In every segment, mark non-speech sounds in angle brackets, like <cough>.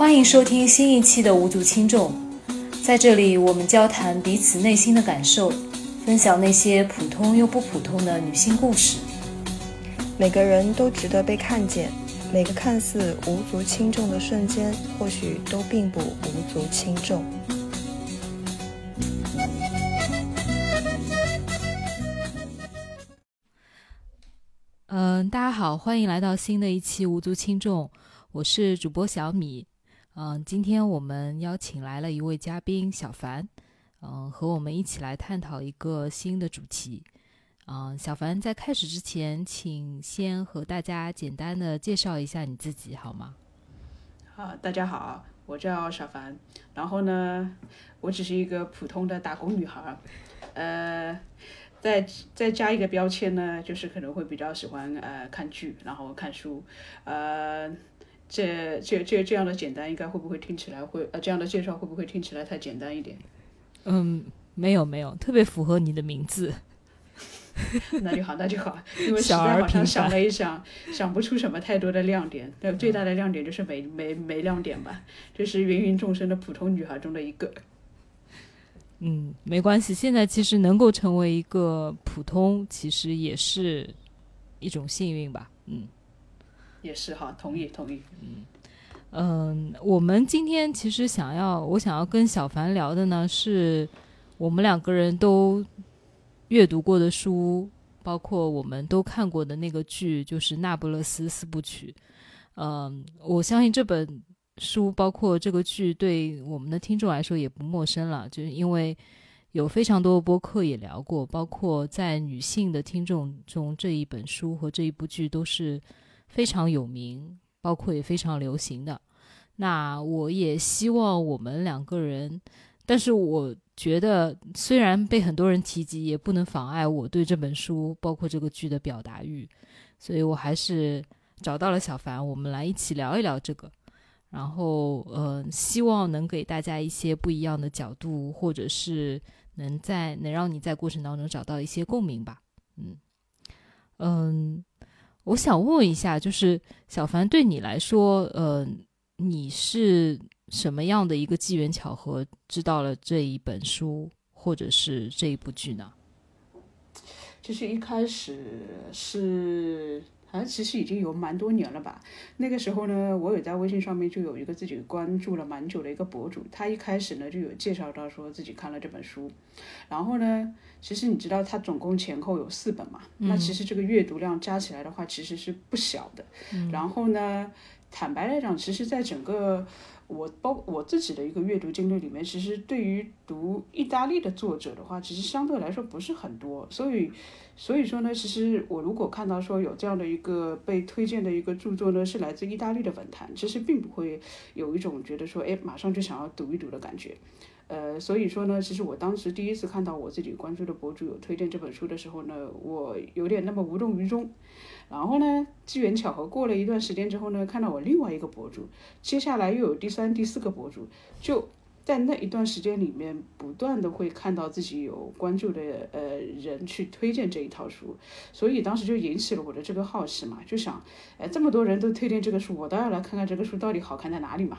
欢迎收听新一期的无足轻重，在这里我们交谈彼此内心的感受，分享那些普通又不普通的女性故事。每个人都值得被看见，每个看似无足轻重的瞬间，或许都并不无足轻重。嗯，大家好，欢迎来到新的一期无足轻重，我是主播小米。嗯，今天我们邀请来了一位嘉宾小凡，嗯，和我们一起来探讨一个新的主题。嗯，小凡在开始之前，请先和大家简单的介绍一下你自己好吗？好，大家好，我叫小凡，然后呢，我只是一个普通的打工女孩，呃。再再加一个标签呢，就是可能会比较喜欢呃看剧，然后看书，呃，这这这这样的简单，应该会不会听起来会呃这样的介绍会不会听起来太简单一点？嗯，没有没有，特别符合你的名字。<laughs> 那就好，那就好，因为实在好像想了一想，想不出什么太多的亮点。那最大的亮点就是没没没亮点吧，就是芸芸众生的普通女孩中的一个。嗯，没关系。现在其实能够成为一个普通，其实也是一种幸运吧。嗯，也是哈，同意同意。嗯嗯，我们今天其实想要，我想要跟小凡聊的呢，是我们两个人都阅读过的书，包括我们都看过的那个剧，就是《那不勒斯四部曲》。嗯，我相信这本。书包括这个剧，对我们的听众来说也不陌生了，就是因为有非常多的播客也聊过，包括在女性的听众中，这一本书和这一部剧都是非常有名，包括也非常流行的。那我也希望我们两个人，但是我觉得虽然被很多人提及，也不能妨碍我对这本书包括这个剧的表达欲，所以我还是找到了小凡，我们来一起聊一聊这个。然后，呃，希望能给大家一些不一样的角度，或者是能在能让你在过程当中找到一些共鸣吧。嗯嗯，我想问一下，就是小凡对你来说，呃，你是什么样的一个机缘巧合知道了这一本书，或者是这一部剧呢？就是一开始是。好像其实已经有蛮多年了吧。那个时候呢，我有在微信上面就有一个自己关注了蛮久的一个博主，他一开始呢就有介绍到说自己看了这本书，然后呢，其实你知道他总共前后有四本嘛，那其实这个阅读量加起来的话其实是不小的。然后呢，坦白来讲，其实在整个我包我自己的一个阅读经历里面，其实对于读意大利的作者的话，其实相对来说不是很多，所以。所以说呢，其实我如果看到说有这样的一个被推荐的一个著作呢，是来自意大利的文坛，其实并不会有一种觉得说，哎，马上就想要读一读的感觉。呃，所以说呢，其实我当时第一次看到我自己关注的博主有推荐这本书的时候呢，我有点那么无动于衷。然后呢，机缘巧合，过了一段时间之后呢，看到我另外一个博主，接下来又有第三、第四个博主，就。在那一段时间里面，不断的会看到自己有关注的呃人去推荐这一套书，所以当时就引起了我的这个好奇嘛，就想，哎，这么多人都推荐这个书，我倒要来看看这个书到底好看在哪里嘛。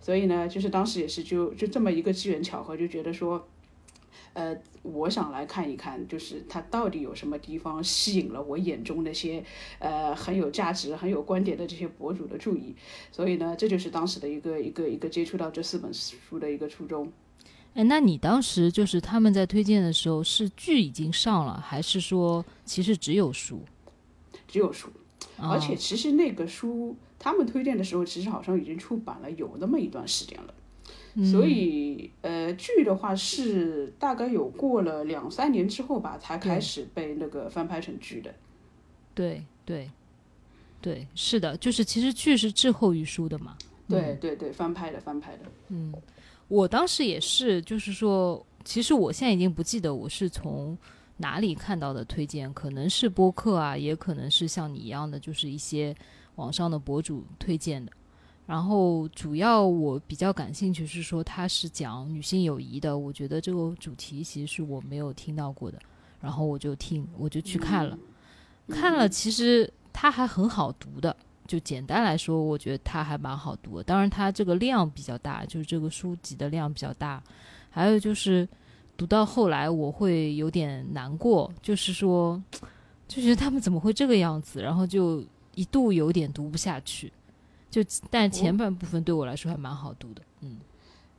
所以呢，就是当时也是就就这么一个机缘巧合，就觉得说。呃，我想来看一看，就是它到底有什么地方吸引了我眼中那些呃很有价值、很有观点的这些博主的注意，所以呢，这就是当时的一个一个一个接触到这四本书的一个初衷。哎，那你当时就是他们在推荐的时候，是剧已经上了，还是说其实只有书？只有书，而且其实那个书他们推荐的时候，其实好像已经出版了有那么一段时间了。所以，呃，剧的话是大概有过了两三年之后吧，才开始被那个翻拍成剧的。对对对，是的，就是其实剧是滞后于书的嘛。对对对，翻拍的翻拍的。嗯，我当时也是，就是说，其实我现在已经不记得我是从哪里看到的推荐，可能是播客啊，也可能是像你一样的，就是一些网上的博主推荐的。然后主要我比较感兴趣是说它是讲女性友谊的，我觉得这个主题其实是我没有听到过的，然后我就听我就去看了，看了其实它还很好读的，就简单来说，我觉得它还蛮好读的。当然，它这个量比较大，就是这个书籍的量比较大。还有就是读到后来，我会有点难过，就是说，<tsk> 就觉得他们怎么会这个样子，然后就一度有点读不下去。就但前半部分对我来说还蛮好读的，嗯。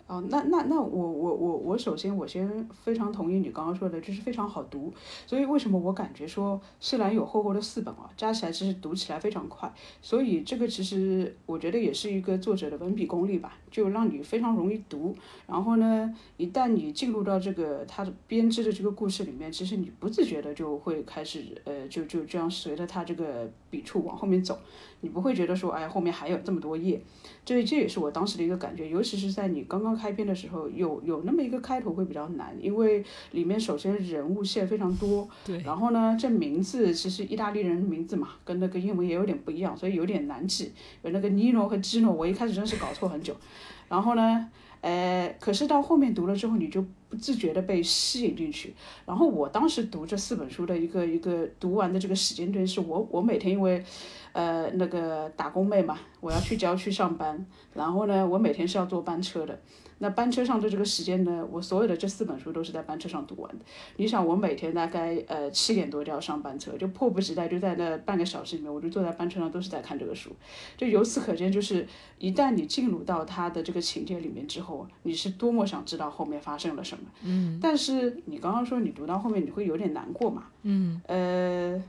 哦，那那那我我我我首先我先非常同意你刚刚说的，就是非常好读。所以为什么我感觉说虽然有厚厚的四本啊，加起来其实读起来非常快。所以这个其实我觉得也是一个作者的文笔功力吧，就让你非常容易读。然后呢，一旦你进入到这个他的编织的这个故事里面，其实你不自觉的就会开始呃，就就这样随着他这个笔触往后面走，你不会觉得说哎后面还有这么多页。这这也是我当时的一个感觉，尤其是在你刚刚开篇的时候，有有那么一个开头会比较难，因为里面首先人物线非常多，对，然后呢，这名字其实意大利人名字嘛，跟那个英文也有点不一样，所以有点难记，有那个尼诺和基诺，我一开始真是搞错很久，然后呢。呃，可是到后面读了之后，你就不自觉的被吸引进去。然后我当时读这四本书的一个一个读完的这个时间段，是我我每天因为，呃，那个打工妹嘛，我要去郊区上班，然后呢，我每天是要坐班车的。那班车上的这个时间呢，我所有的这四本书都是在班车上读完的。你想，我每天大概呃七点多就要上班车，就迫不及待就在那半个小时里面，我就坐在班车上都是在看这个书。就由此可见，就是一旦你进入到他的这个情节里面之后，你是多么想知道后面发生了什么。嗯。但是你刚刚说你读到后面你会有点难过嘛？嗯。呃，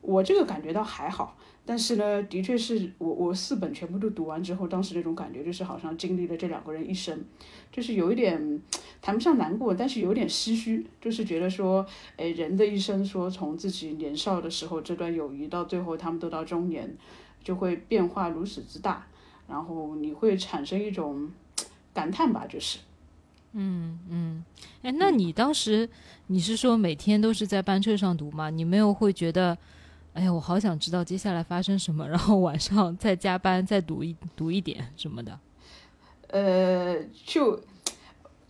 我这个感觉到还好。但是呢，的确是我我四本全部都读完之后，当时那种感觉就是好像经历了这两个人一生，就是有一点谈不上难过，但是有点唏嘘，就是觉得说，哎，人的一生说从自己年少的时候这段友谊到最后他们都到中年，就会变化如此之大，然后你会产生一种感叹吧，就是，嗯嗯，哎，那你当时你是说每天都是在班车上读吗？你没有会觉得？哎呀，我好想知道接下来发生什么，然后晚上再加班再读一读一点什么的。呃，就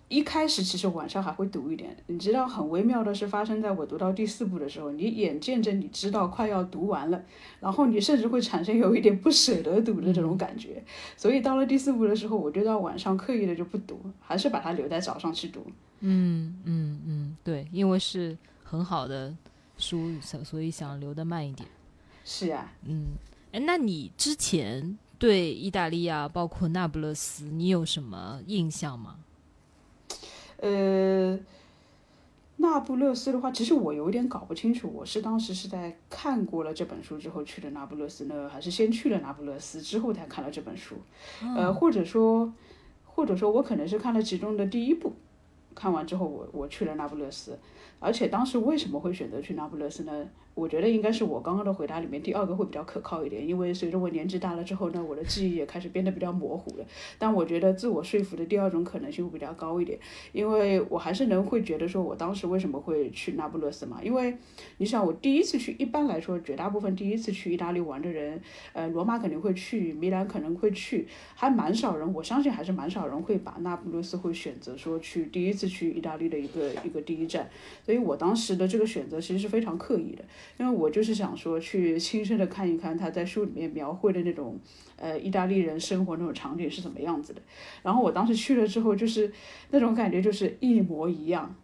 一开始其实晚上还会读一点，你知道很微妙的是发生在我读到第四部的时候，你眼见着你知道快要读完了，然后你甚至会产生有一点不舍得读的这种感觉。<laughs> 所以到了第四部的时候，我就到晚上刻意的就不读，还是把它留在早上去读。嗯嗯嗯，对，因为是很好的。书，所以想留的慢一点。是啊，嗯，哎，那你之前对意大利啊，包括那不勒斯，你有什么印象吗？呃，那不勒斯的话，其实我有点搞不清楚，我是当时是在看过了这本书之后去的那不勒斯呢，还是先去了那不勒斯之后才看了这本书？呃，或者说，或者说我可能是看了其中的第一部，看完之后我我去了那不勒斯。而且当时为什么会选择去那不勒斯呢？我觉得应该是我刚刚的回答里面第二个会比较可靠一点，因为随着我年纪大了之后呢，我的记忆也开始变得比较模糊了。但我觉得自我说服的第二种可能性会比较高一点，因为我还是能会觉得说我当时为什么会去那不勒斯嘛？因为你想，我第一次去，一般来说绝大部分第一次去意大利玩的人，呃，罗马肯定会去，米兰可能会去，还蛮少人，我相信还是蛮少人会把那不勒斯会选择说去第一次去意大利的一个一个第一站。所以我当时的这个选择其实是非常刻意的。因为我就是想说，去亲身的看一看他在书里面描绘的那种，呃，意大利人生活那种场景是什么样子的。然后我当时去了之后，就是那种感觉就是一模一样，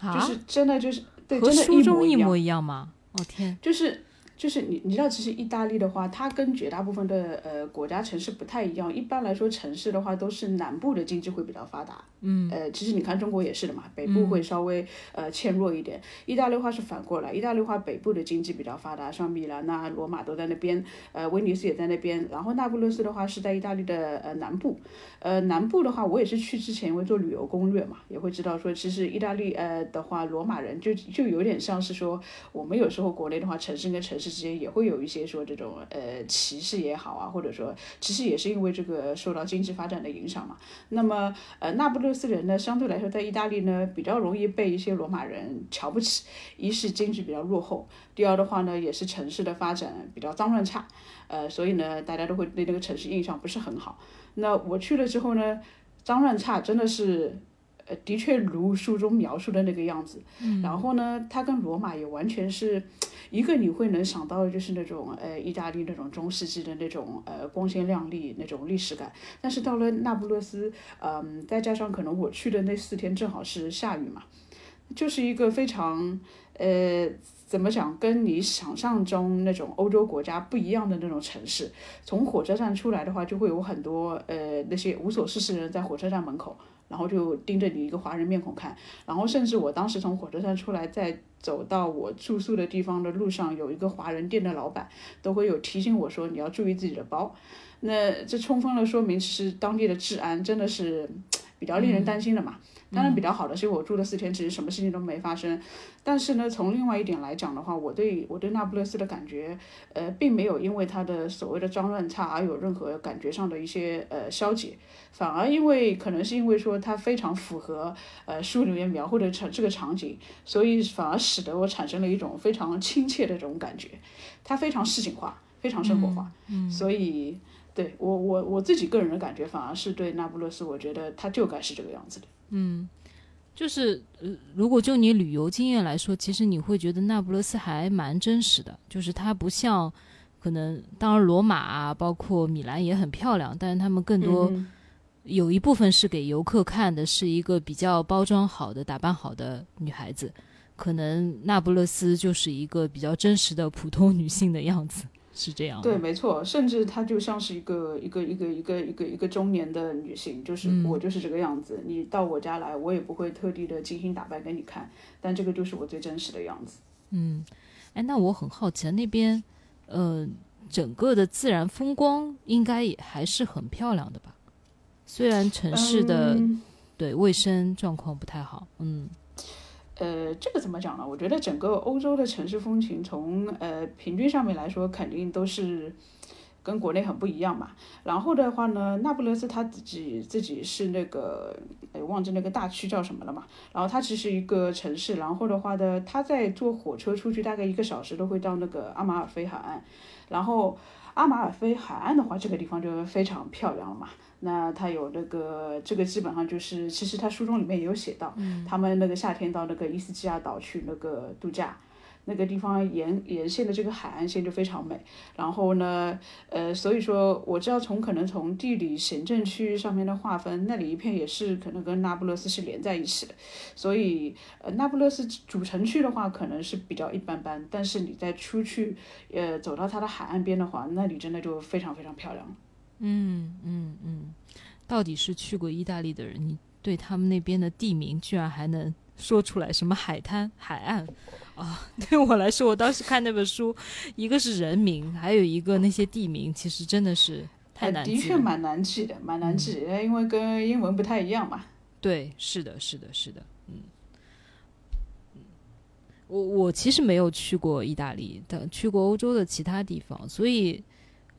就是真的就是对，真的书中一模一样吗？哦天，就是。就是你，你知道，其实意大利的话，它跟绝大部分的呃国家城市不太一样。一般来说，城市的话都是南部的经济会比较发达。嗯。呃，其实你看中国也是的嘛，北部会稍微呃欠弱一点。意大利话是反过来，意大利话北部的经济比较发达，像米兰呐、罗马都在那边，呃，威尼斯也在那边。然后那不勒斯的话是在意大利的呃南部。呃，南部的话，我也是去之前因为做旅游攻略嘛，也会知道说，其实意大利呃的话，罗马人就就有点像是说，我们有时候国内的话，城市跟城市。之间也会有一些说这种呃歧视也好啊，或者说其实也是因为这个受到经济发展的影响嘛。那么呃那不勒斯人呢，相对来说在意大利呢比较容易被一些罗马人瞧不起，一是经济比较落后，第二的话呢也是城市的发展比较脏乱差，呃所以呢大家都会对那个城市印象不是很好。那我去了之后呢，脏乱差真的是。呃，的确如书中描述的那个样子。嗯。然后呢，它跟罗马也完全是一个你会能想到的就是那种呃意大利那种中世纪的那种呃光鲜亮丽那种历史感。但是到了那不勒斯，嗯，再加上可能我去的那四天正好是下雨嘛，就是一个非常呃。怎么讲？跟你想象中那种欧洲国家不一样的那种城市，从火车站出来的话，就会有很多呃那些无所事事的人在火车站门口，然后就盯着你一个华人面孔看。然后甚至我当时从火车站出来，在走到我住宿的地方的路上，有一个华人店的老板都会有提醒我说你要注意自己的包。那这充分了说明，是当地的治安真的是比较令人担心的嘛。当然比较好的是我住了四天，其实什么事情都没发生。但是呢，从另外一点来讲的话，我对我对那不勒斯的感觉，呃，并没有因为它的所谓的脏乱差而有任何感觉上的一些呃消解，反而因为可能是因为说它非常符合呃书里面描绘的场这个场景，所以反而使得我产生了一种非常亲切的这种感觉。它非常市井化，非常生活化，所以对我我我自己个人的感觉，反而是对那不勒斯，我觉得它就该是这个样子的。嗯，就是呃，如果就你旅游经验来说，其实你会觉得那不勒斯还蛮真实的，就是它不像可能，当然罗马啊，包括米兰也很漂亮，但是他们更多有一部分是给游客看的，是一个比较包装好的、打扮好的女孩子，可能那不勒斯就是一个比较真实的普通女性的样子。是这样，对，没错，甚至她就像是一个一个一个一个一个一个中年的女性，就是我就是这个样子。你到我家来，我也不会特地的精心打扮给你看，但这个就是我最真实的样子。嗯，哎，那我很好奇，那边，呃，整个的自然风光应该也还是很漂亮的吧？虽然城市的对卫生状况不太好，嗯。呃，这个怎么讲呢？我觉得整个欧洲的城市风情，从呃平均上面来说，肯定都是跟国内很不一样嘛。然后的话呢，那不勒斯他自己自己是那个，哎，忘记那个大区叫什么了嘛。然后它其实一个城市，然后的话呢，他在坐火车出去大概一个小时都会到那个阿马尔菲海岸。然后阿马尔菲海岸的话，这个地方就非常漂亮了嘛。那它有那个，这个基本上就是，其实他书中里面也有写到，他们那个夏天到那个伊斯基亚岛去那个度假，那个地方沿沿线的这个海岸线就非常美。然后呢，呃，所以说我知道从可能从地理行政区域上面的划分，那里一片也是可能跟那不勒斯是连在一起的。所以，呃，那不勒斯主城区的话可能是比较一般般，但是你再出去，呃，走到它的海岸边的话，那里真的就非常非常漂亮。嗯嗯嗯，到底是去过意大利的人，你对他们那边的地名居然还能说出来？什么海滩、海岸啊？<laughs> 对我来说，我当时看那本书，一个是人名，还有一个那些地名，其实真的是太难记。的确蛮难记的，蛮难记，因为跟英文不太一样嘛。对，是的，是的，是的，嗯我我其实没有去过意大利，但去过欧洲的其他地方，所以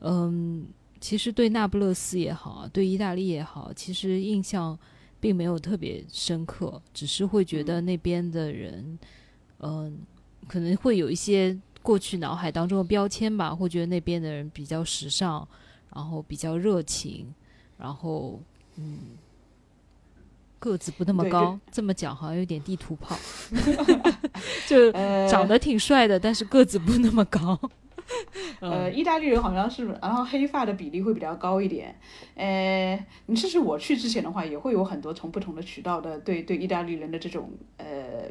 嗯。其实对那不勒斯也好，对意大利也好，其实印象并没有特别深刻，只是会觉得那边的人，嗯，可能会有一些过去脑海当中的标签吧，会觉得那边的人比较时尚，然后比较热情，然后嗯，个子不那么高，这么讲好像有点地图炮，<laughs> 就长得挺帅的，但是个子不那么高。呃，意大利人好像是，然后黑发的比例会比较高一点。呃，你其实我去之前的话，也会有很多从不同的渠道的对对意大利人的这种呃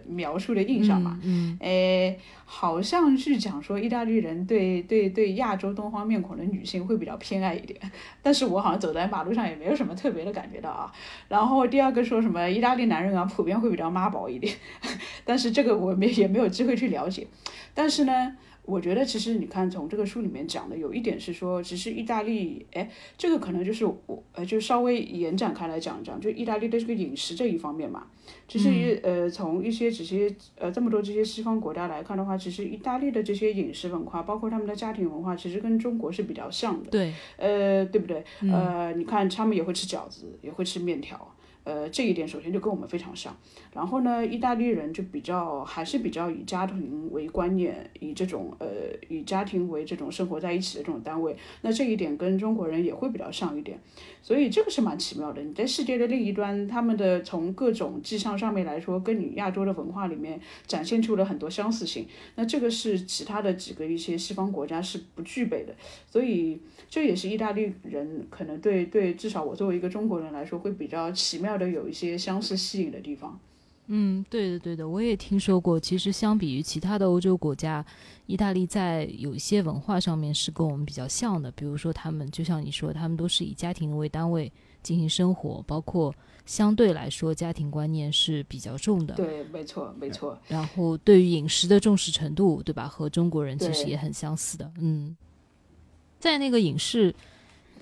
描述的印象嘛。嗯。呃，好像是讲说意大利人对对对亚洲东方面孔的女性会比较偏爱一点，但是我好像走在马路上也没有什么特别的感觉到啊。然后第二个说什么意大利男人啊，普遍会比较妈宝一点，<laughs> 但是这个我没也没有机会去了解。但是呢。我觉得其实你看，从这个书里面讲的有一点是说，其实意大利，哎，这个可能就是我，呃，就稍微延展开来讲一讲，就意大利的这个饮食这一方面嘛。其实，呃，从一些这些，呃，这么多这些西方国家来看的话，其实意大利的这些饮食文化，包括他们的家庭文化，其实跟中国是比较像的。对。呃，对不对？呃，你看他们也会吃饺子，也会吃面条。呃，这一点首先就跟我们非常像。然后呢，意大利人就比较还是比较以家庭为观念，以这种呃以家庭为这种生活在一起的这种单位。那这一点跟中国人也会比较像一点。所以这个是蛮奇妙的。你在世界的另一端，他们的从各种迹象上面来说，跟你亚洲的文化里面展现出了很多相似性。那这个是其他的几个一些西方国家是不具备的。所以这也是意大利人可能对对，至少我作为一个中国人来说，会比较奇妙的有一些相似吸引的地方。嗯，对的，对的，我也听说过。其实相比于其他的欧洲国家，意大利在有一些文化上面是跟我们比较像的。比如说，他们就像你说，他们都是以家庭为单位进行生活，包括相对来说家庭观念是比较重的。对，没错，没错。然后对于饮食的重视程度，对吧？和中国人其实也很相似的。嗯，在那个影视。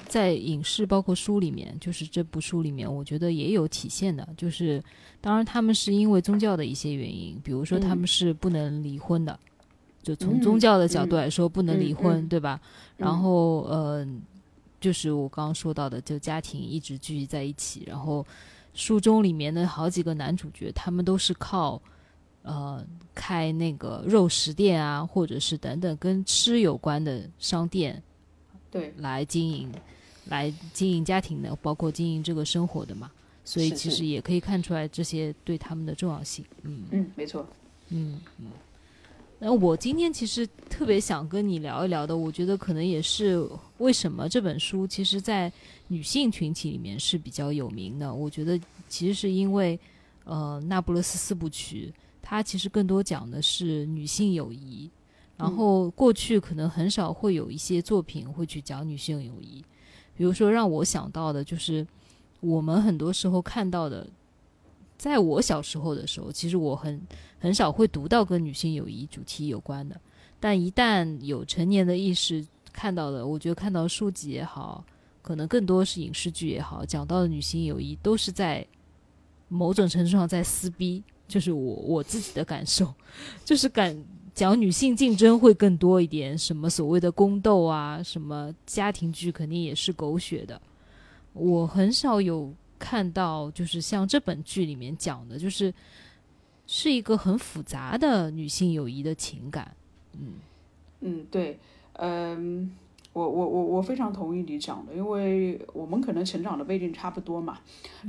在影视包括书里面，就是这部书里面，我觉得也有体现的。就是当然他们是因为宗教的一些原因，比如说他们是不能离婚的，就从宗教的角度来说不能离婚，对吧？然后呃，就是我刚刚说到的，就家庭一直聚集在一起。然后书中里面的好几个男主角，他们都是靠呃开那个肉食店啊，或者是等等跟吃有关的商店。对，来经营，来经营家庭的，包括经营这个生活的嘛，所以其实也可以看出来这些对他们的重要性。嗯嗯，没错。嗯嗯。那我今天其实特别想跟你聊一聊的，我觉得可能也是为什么这本书其实，在女性群体里面是比较有名的。我觉得其实是因为，呃，《那不勒斯四部曲》它其实更多讲的是女性友谊。然后过去可能很少会有一些作品会去讲女性友谊，比如说让我想到的就是我们很多时候看到的，在我小时候的时候，其实我很很少会读到跟女性友谊主题有关的，但一旦有成年的意识看到的，我觉得看到书籍也好，可能更多是影视剧也好，讲到的女性友谊都是在某种程度上在撕逼，就是我我自己的感受，<laughs> 就是感。讲女性竞争会更多一点，什么所谓的宫斗啊，什么家庭剧肯定也是狗血的。我很少有看到，就是像这本剧里面讲的，就是是一个很复杂的女性友谊的情感。嗯嗯，对，嗯。我我我我非常同意你讲的，因为我们可能成长的背景差不多嘛，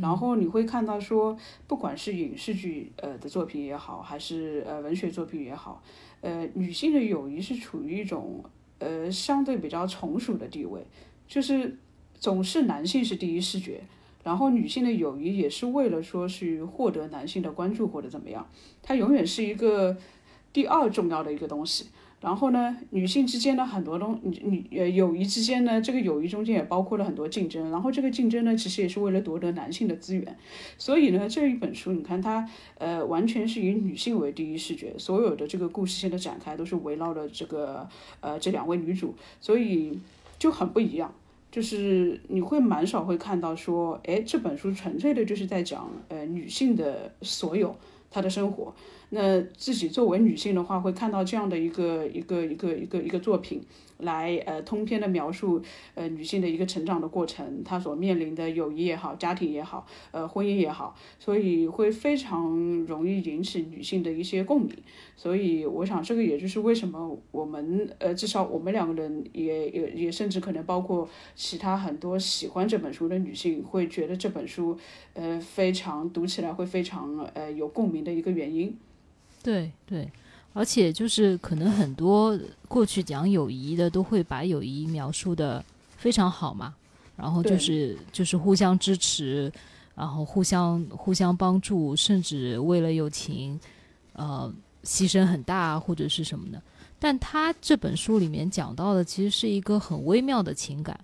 然后你会看到说，不管是影视剧呃的作品也好，还是呃文学作品也好，呃女性的友谊是处于一种呃相对比较从属的地位，就是总是男性是第一视觉，然后女性的友谊也是为了说去获得男性的关注或者怎么样，它永远是一个第二重要的一个东西。然后呢，女性之间的很多东，女女呃友谊之间呢，这个友谊中间也包括了很多竞争。然后这个竞争呢，其实也是为了夺得男性的资源。所以呢，这一本书，你看它，呃，完全是以女性为第一视角，所有的这个故事线的展开都是围绕着这个呃这两位女主，所以就很不一样。就是你会蛮少会看到说，哎，这本书纯粹的就是在讲呃女性的所有她的生活。那自己作为女性的话，会看到这样的一个一个一个一个一个作品。来呃通篇的描述呃女性的一个成长的过程，她所面临的友谊也好，家庭也好，呃婚姻也好，所以会非常容易引起女性的一些共鸣。所以我想这个也就是为什么我们呃至少我们两个人也也也甚至可能包括其他很多喜欢这本书的女性会觉得这本书呃非常读起来会非常呃有共鸣的一个原因。对对。而且就是可能很多过去讲友谊的都会把友谊描述的非常好嘛，然后就是就是互相支持，然后互相互相帮助，甚至为了友情，呃，牺牲很大或者是什么的。但他这本书里面讲到的其实是一个很微妙的情感，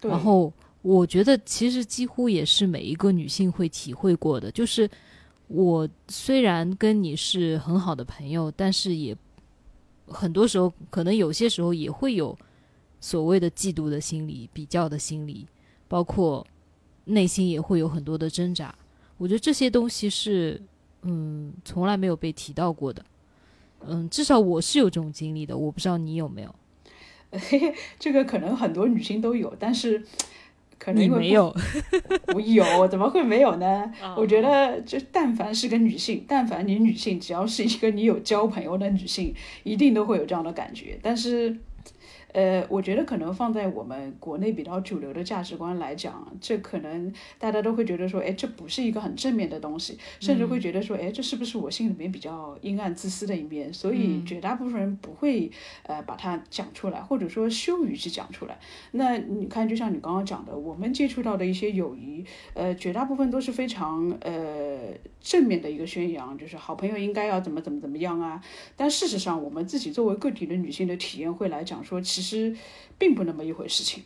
然后我觉得其实几乎也是每一个女性会体会过的，就是。我虽然跟你是很好的朋友，但是也很多时候，可能有些时候也会有所谓的嫉妒的心理、比较的心理，包括内心也会有很多的挣扎。我觉得这些东西是，嗯，从来没有被提到过的。嗯，至少我是有这种经历的，我不知道你有没有。<laughs> 这个可能很多女性都有，但是。可能没有，我有，怎么会没有呢？<laughs> 我觉得，就但凡是个女性，但凡你女性，只要是一个你有交朋友的女性，一定都会有这样的感觉。但是，呃，我觉得可能放在我们国内比较主流的价值观来讲，这可能大家都会觉得说，哎，这不是一个很正面的东西，甚至会觉得说，哎，这是不是我心里面比较阴暗自私的一面？所以绝大部分人不会呃把它讲出来，或者说羞于去讲出来。那你看，就像你刚刚讲的，我们接触到的一些友谊，呃，绝大部分都是非常呃正面的一个宣扬，就是好朋友应该要怎么怎么怎么样啊。但事实上，我们自己作为个体的女性的体验会来讲说，其实其实并不那么一回事情。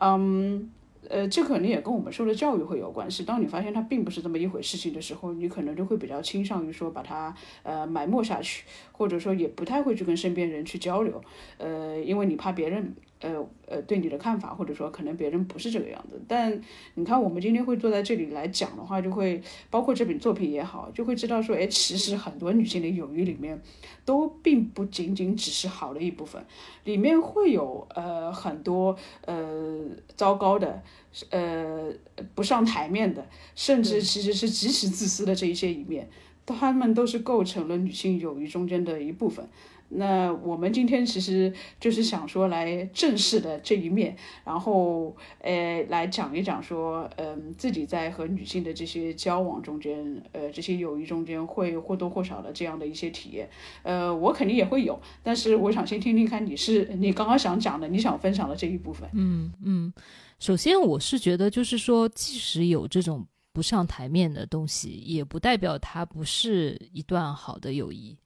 嗯，呃，这可能也跟我们受的教育会有关系。当你发现它并不是这么一回事情的时候，你可能就会比较倾向于说把它呃埋没下去，或者说也不太会去跟身边人去交流，呃，因为你怕别人。呃呃，对你的看法，或者说可能别人不是这个样子，但你看我们今天会坐在这里来讲的话，就会包括这本作品也好，就会知道说，哎，其实很多女性的友谊里面，都并不仅仅只是好的一部分，里面会有呃很多呃糟糕的，呃不上台面的，甚至其实是极其自私的这一些一面，他们都是构成了女性友谊中间的一部分。那我们今天其实就是想说来正视的这一面，然后呃来讲一讲说，嗯，自己在和女性的这些交往中间，呃，这些友谊中间会或多或少的这样的一些体验，呃，我肯定也会有，但是我想先听听看你是你刚刚想讲的，你想分享的这一部分。嗯嗯，首先我是觉得就是说，即使有这种不上台面的东西，也不代表它不是一段好的友谊，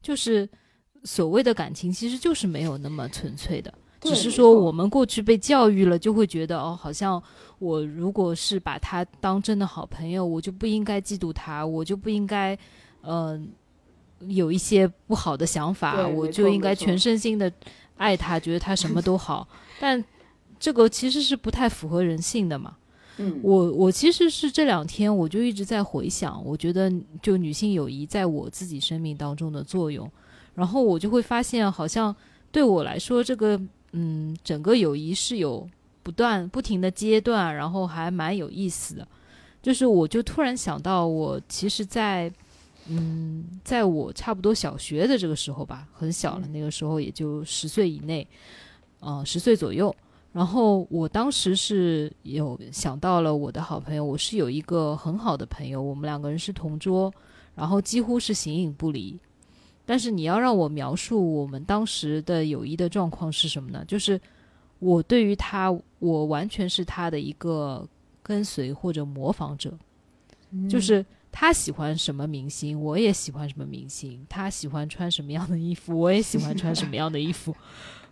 就是。所谓的感情其实就是没有那么纯粹的，只是说我们过去被教育了，就会觉得哦，好像我如果是把他当真的好朋友，我就不应该嫉妒他，我就不应该，呃，有一些不好的想法，我就应该全身心的爱他，觉得他什么都好。<laughs> 但这个其实是不太符合人性的嘛。嗯，我我其实是这两天我就一直在回想，我觉得就女性友谊在我自己生命当中的作用。然后我就会发现，好像对我来说，这个嗯，整个友谊是有不断不停的阶段，然后还蛮有意思的。就是我就突然想到，我其实，在嗯，在我差不多小学的这个时候吧，很小了，那个时候也就十岁以内，嗯，十岁左右。然后我当时是有想到了我的好朋友，我是有一个很好的朋友，我们两个人是同桌，然后几乎是形影不离。但是你要让我描述我们当时的友谊的状况是什么呢？就是我对于他，我完全是他的一个跟随或者模仿者，就是他喜欢什么明星，我也喜欢什么明星；他喜欢穿什么样的衣服，我也喜欢穿什么样的衣服。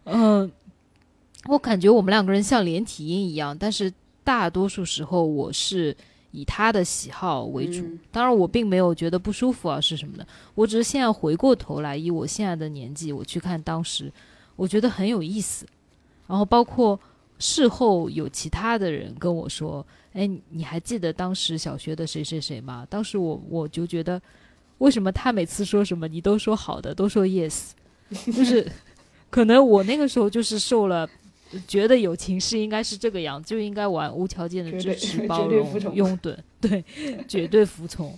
嗯，我感觉我们两个人像连体婴一样，但是大多数时候我是。以他的喜好为主，当然我并没有觉得不舒服啊，是什么的？我只是现在回过头来，以我现在的年纪，我去看当时，我觉得很有意思。然后包括事后有其他的人跟我说：“哎，你还记得当时小学的谁谁谁吗？”当时我我就觉得，为什么他每次说什么你都说好的，都说 yes，就是 <laughs> 可能我那个时候就是受了。觉得友情是应该是这个样子，就应该玩无条件的支持、<laughs> 包容、拥趸，对，<laughs> 绝对服从。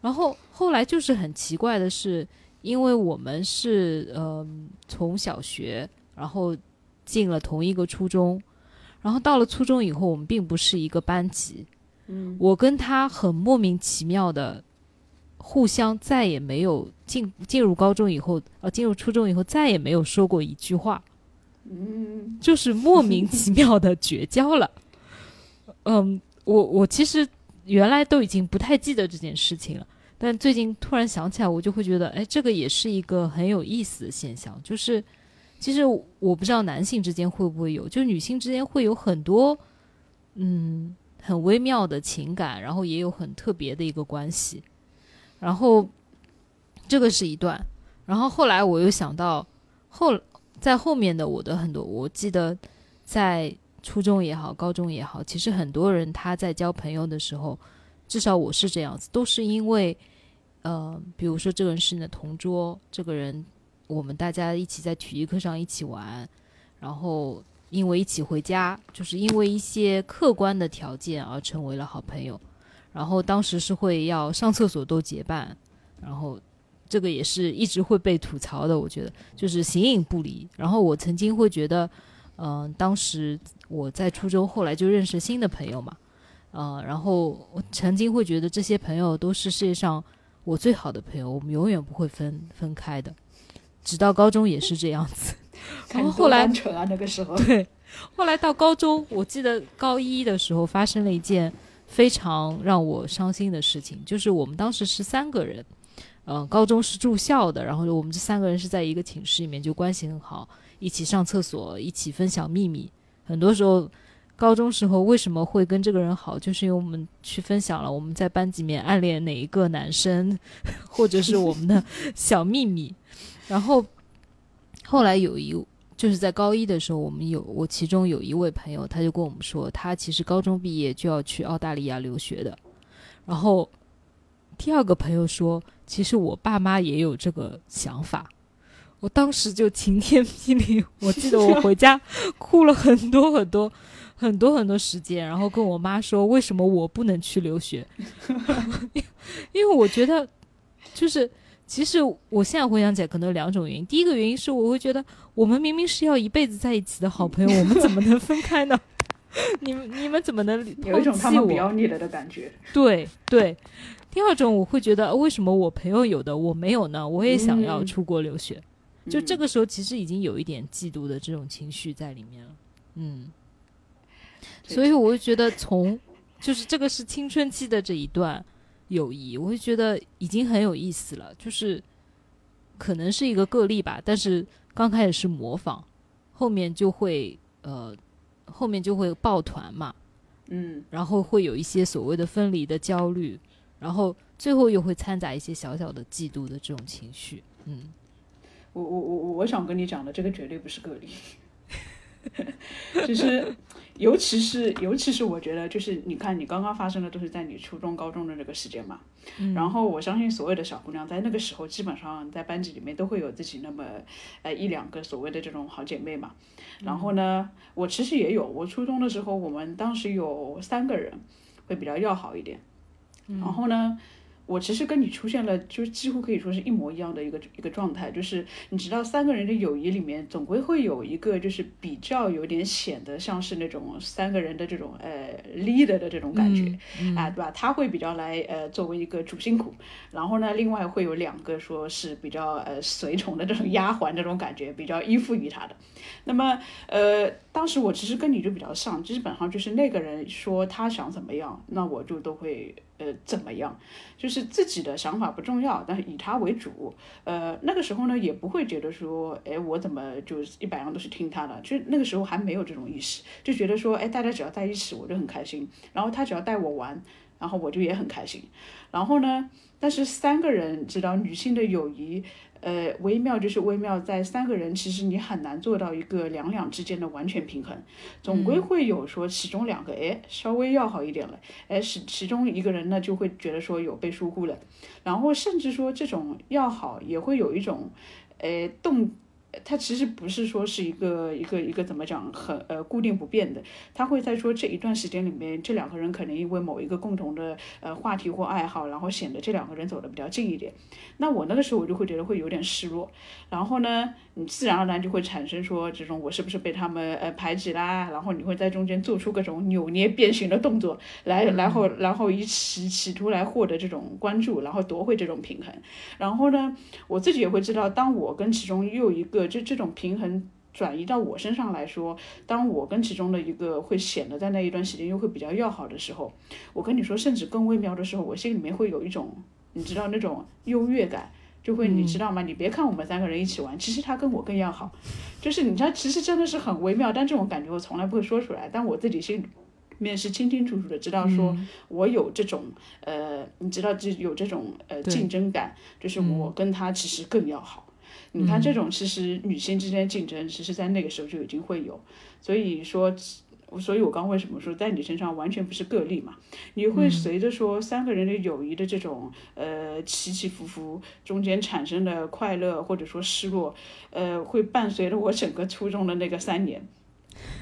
然后后来就是很奇怪的是，因为我们是呃从小学，然后进了同一个初中，然后到了初中以后，我们并不是一个班级。嗯，我跟他很莫名其妙的互相再也没有进进入高中以后，呃，进入初中以后再也没有说过一句话。嗯，就是莫名其妙的绝交了。<laughs> 嗯，我我其实原来都已经不太记得这件事情了，但最近突然想起来，我就会觉得，哎，这个也是一个很有意思的现象。就是其实我不知道男性之间会不会有，就女性之间会有很多嗯很微妙的情感，然后也有很特别的一个关系。然后这个是一段，然后后来我又想到后。在后面的我的很多，我记得在初中也好，高中也好，其实很多人他在交朋友的时候，至少我是这样子，都是因为，呃，比如说这个人是你的同桌，这个人我们大家一起在体育课上一起玩，然后因为一起回家，就是因为一些客观的条件而成为了好朋友，然后当时是会要上厕所都结伴，然后。这个也是一直会被吐槽的。我觉得就是形影不离。然后我曾经会觉得，嗯，当时我在初中，后来就认识新的朋友嘛，呃，然后我曾经会觉得这些朋友都是世界上我最好的朋友，我们永远不会分分开的。直到高中也是这样子。<laughs> 然后后来单纯啊，那个时候 <laughs> 对，后来到高中，我记得高一的时候发生了一件非常让我伤心的事情，就是我们当时是三个人，嗯、高中是住校的，然后我们这三个人是在一个寝室里面，就关系很好，一起上厕所，一起分享秘密。很多时候，高中时候为什么会跟这个人好，就是因为我们去分享了我们在班级里面暗恋哪一个男生，<laughs> 或者是我们的 <laughs> 小秘密。然后后来有一就是在高一的时候，我们有我其中有一位朋友，他就跟我们说，他其实高中毕业就要去澳大利亚留学的。然后第二个朋友说，其实我爸妈也有这个想法。我当时就晴天霹雳，我记得我回家哭了很多很多 <laughs> 很多很多时间，然后跟我妈说，为什么我不能去留学？<laughs> 因为我觉得就是。其实我现在回想起来，可能有两种原因。第一个原因是，我会觉得我们明明是要一辈子在一起的好朋友，我们怎么能分开呢？<laughs> 你们你们怎么能有一种他们不要你了的感觉。对对。第二种，我会觉得呃为什么我朋友有的我没有呢？我也想要嗯出国留学。就这嗯个时候，其实已经有一点嫉妒的这种情绪在里面了。嗯，所以我就觉得从 <laughs> 就是这个是青春期的这一段友谊，我会觉得已经很有意思了。就是可能是一个个例吧，但是刚开始是模仿，后面就会呃后面就会抱团嘛，嗯，然后会有一些所谓的分离的焦虑，然后最后又会掺杂一些小小的嫉妒的这种情绪。嗯，我我我我我想跟你讲的，这个绝对不是个例。就是，尤其是尤其是我觉得，就是你看，你刚刚发生的都是在你初中、高中的这个时间嘛。嗯然后我相信所有的小姑娘在那个时候，基本上在班级里面都会有自己那么呃一两个所谓的这种好姐妹嘛。然后呢，我其实也有，我初中的时候，我们当时有三个人会比较要好一点。然后呢，我其实跟你出现了，就几乎可以说是一模一样的一个一个状态，就是你知道，三个人的友谊里面，总归会有一个就是比较有点显得像是那种三个人的这种呃 leader 的这种感觉。嗯啊，对吧？他会比较来呃作为一个主心骨，然后呢，另外会有两个说是比较呃随从的这种丫鬟这种感觉，比较依附于他的。那么呃，当时我其实跟你就比较像，基本上就是那个人说他想怎么样，那我就都会呃怎么样，就是自己的想法不重要，但是以他为主。呃，那个时候呢也不会觉得说，哎，我怎么就是一百样都是听他的，就那个时候还没有这种意识，就觉得说，哎，大家只要在一起我就很开心，然后他只要带我玩。然后我就也很开心。然后呢，但是三个人知道女性的友谊，呃，微妙就是微妙在三个人，其实你很难做到一个两两之间的完全平衡，总归会有说其中两个哎稍微要好一点了，哎是其中一个人呢就会觉得说有被疏忽了，然后甚至说这种要好也会有一种，呃动。它其实不是说是一个一个一个怎么讲很呃固定不变的，他会在说这一段时间里面，这两个人可能因为某一个共同的呃话题或爱好，然后显得这两个人走得比较近一点。那我那个时候我就会觉得会有点失落，然后呢，你自然而然就会产生说这种我是不是被他们呃排挤啦，然后你会在中间做出各种扭捏变形的动作来，然后然后以企企图来获得这种关注，然后夺回这种平衡。然后呢，我自己也会知道，当我跟其中又一个这这种平衡。转移到我身上来说，当我跟其中的一个会显得在那一段时间又会比较要好的时候，我跟你说，甚至更微妙的时候，我心里面会有一种，你知道那种优越感，就会你知道吗？你别看我们三个人一起玩，其实他跟我更要好，就是你知道，其实真的是很微妙，但这种感觉我从来不会说出来，但我自己心里面是清清楚楚的知道，说我有这种呃，你知道，这有这种呃竞争感，就是我跟他其实更要好。你看，这种其实女性之间竞争，其实在那个时候就已经会有，所以说，所以我刚为什么说在你身上完全不是个例嘛？你会随着说三个人的友谊的这种呃起起伏伏，中间产生的快乐或者说失落，呃，会伴随着我整个初中的那个三年。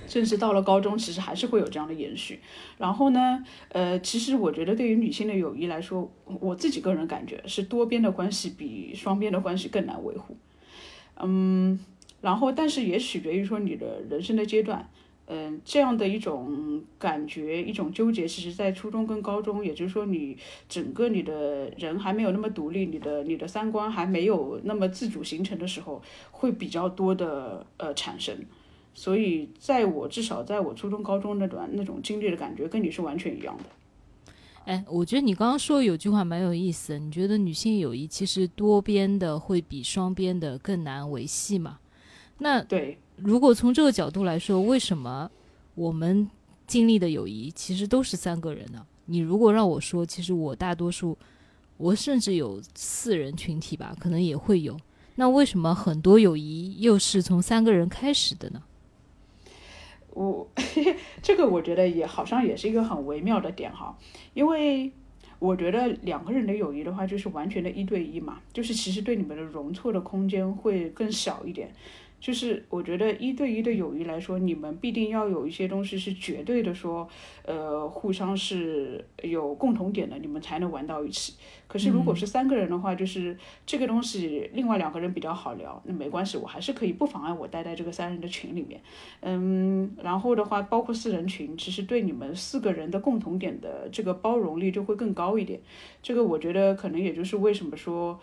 甚至到了高中，其实还是会有这样的延续。然后呢，呃，其实我觉得对于女性的友谊来说，我自己个人感觉是多边的关系比双边的关系更难维护。嗯，然后但是也取决于说你的人生的阶段。嗯，这样的一种感觉，一种纠结，其实，在初中跟高中，也就是说，你整个你的人还没有那么独立，你的你的三观还没有那么自主形成的时候，会比较多的呃产生。所以，在我至少在我初中、高中那段那种经历的感觉，跟你是完全一样的。哎，我觉得你刚刚说有句话蛮有意思，你觉得女性友谊其实多边的会比双边的更难维系嘛？那对。如果从这个角度来说，为什么我们经历的友谊其实都是三个人呢？你如果让我说，其实我大多数，我甚至有四人群体吧，可能也会有。那为什么很多友谊又是从三个人开始的呢？我 <laughs> 这个我觉得也好像也是一个很微妙的点哈，因为我觉得两个人的友谊的话，就是完全的一对一嘛，就是其实对你们的容错的空间会更小一点。就是我觉得一对一的友谊来说，你们必定要有一些东西是绝对的，说，呃，互相是有共同点的，你们才能玩到一起。可是如果是三个人的话，就是这个东西另外两个人比较好聊，那没关系，我还是可以不妨碍我待在这个三人的群里面。嗯，然后的话，包括四人群，其实对你们四个人的共同点的这个包容力就会更高一点。这个我觉得可能也就是为什么说。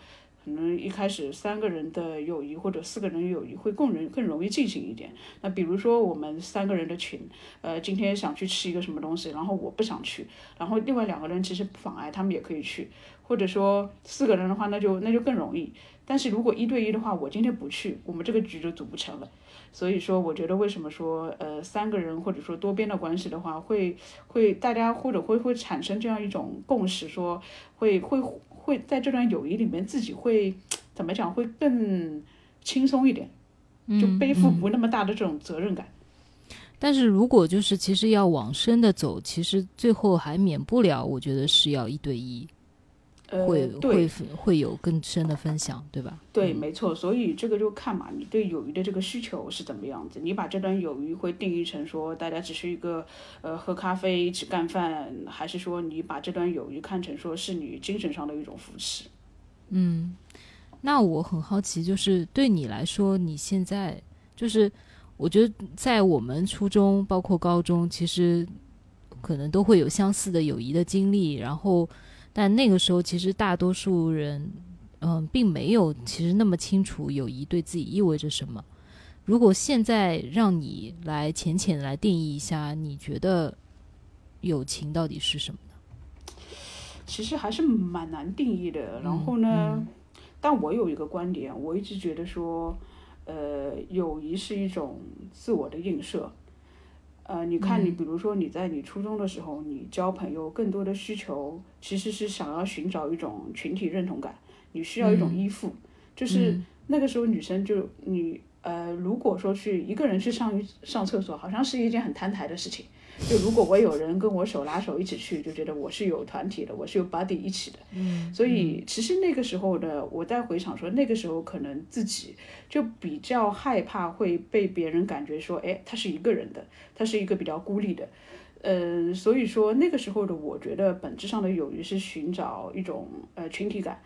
可能一开始三个人的友谊或者四个人友谊会更容更容易进行一点。那比如说我们三个人的群，呃，今天想去吃一个什么东西，然后我不想去，然后另外两个人其实不妨碍，他们也可以去。或者说四个人的话，那就那就更容易。但是如果一对一的话，我今天不去，我们这个局就组不成了。所以说，我觉得为什么说呃三个人或者说多边的关系的话，会会大家或者会会产生这样一种共识，说会会。会在这段友谊里面，自己会怎么讲？会更轻松一点，就背负不那么大的这种责任感。但是如果就是其实要往深的走，其实最后还免不了，我觉得是要一对一。会会会有更深的分享，对吧？对，没错。所以这个就看嘛，你对友谊的这个需求是怎么样子？你把这段友谊会定义成说，大家只是一个呃喝咖啡一起干饭，还是说你把这段友谊看成说是你精神上的一种扶持？嗯，那我很好奇，就是对你来说，你现在就是我觉得在我们初中包括高中，其实可能都会有相似的友谊的经历，然后。但那个时候，其实大多数人，嗯，并没有其实那么清楚友谊对自己意味着什么。如果现在让你来浅浅来定义一下，你觉得友情到底是什么呢？其实还是蛮难定义的。然后呢，但我有一个观点，我一直觉得说，呃，友谊是一种自我的映射。呃，你看，你比如说你在你初中的时候，你交朋友更多的需求其实是想要寻找一种群体认同感，你需要一种依附，就是那个时候女生就你呃，如果说去一个人去上上厕所，好像是一件很摊台的事情。就如果我有人跟我手拉手一起去，就觉得我是有团体的，我是有 buddy 一起的。嗯，所以其实那个时候的我再回想说，那个时候可能自己就比较害怕会被别人感觉说，哎，他是一个人的，他是一个比较孤立的。呃，所以说那个时候的我觉得本质上的友谊是寻找一种呃群体感。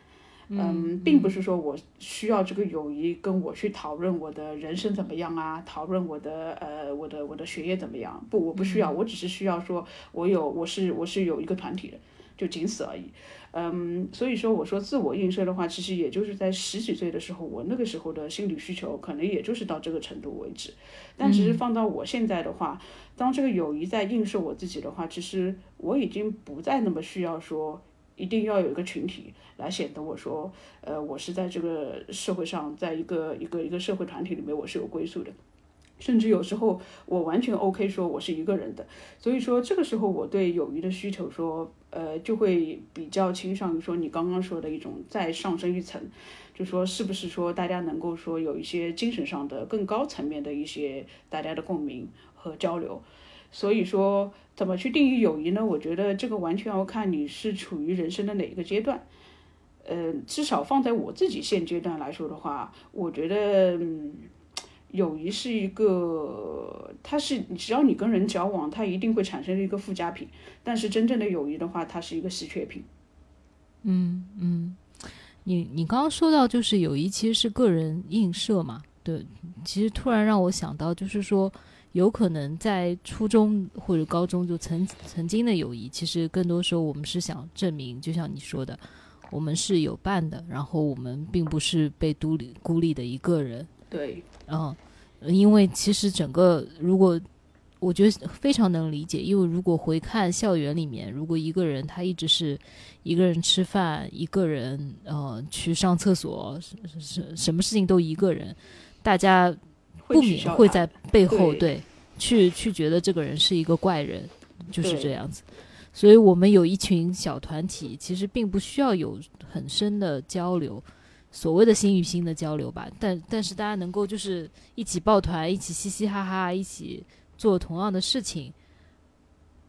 嗯，并不是说我需要这个友谊跟我去讨论我的人生怎么样啊，讨论我的呃我的我的学业怎么样？不，我不需要，我只是需要说我有我是我是有一个团体的，就仅此而已。嗯，所以说我说自我映射的话，其实也就是在十几岁的时候，我那个时候的心理需求可能也就是到这个程度为止。但其实放到我现在的话，当这个友谊在映射我自己的话，其实我已经不再那么需要说。一定要有一个群体来显得我说，呃，我是在这个社会上，在一个一个一个社会团体里面，我是有归宿的。甚至有时候我完全 OK 说我是一个人的。所以说这个时候我对友谊的需求说，呃，就会比较倾向于说你刚刚说的一种再上升一层，就说是不是说大家能够说有一些精神上的更高层面的一些大家的共鸣和交流。所以说，怎么去定义友谊呢？我觉得这个完全要看你是处于人生的哪一个阶段。呃，至少放在我自己现阶段来说的话，我觉得友谊是一个，它是只要你跟人交往，它一定会产生一个附加品。但是真正的友谊的话，它是一个稀缺品。嗯嗯，你你刚刚说到就是友谊其实是个人映射嘛？对，其实突然让我想到，就是说有可能在初中或者高中就曾曾经的友谊，其实更多时候我们是想证明，就像你说的，我们是有伴的，然后我们并不是被独立孤立的一个人。对，嗯，因为其实整个如果我觉得非常能理解，因为如果回看校园里面，如果一个人他一直是一个人吃饭，一个人呃去上厕所，什什么事情都一个人，大家不免会在背后对去去觉得这个人是一个怪人，就是这样子。所以我们有一群小团体，其实并不需要有很深的交流。所谓的心与心的交流吧，但但是大家能够就是一起抱团，一起嘻嘻哈哈，一起做同样的事情，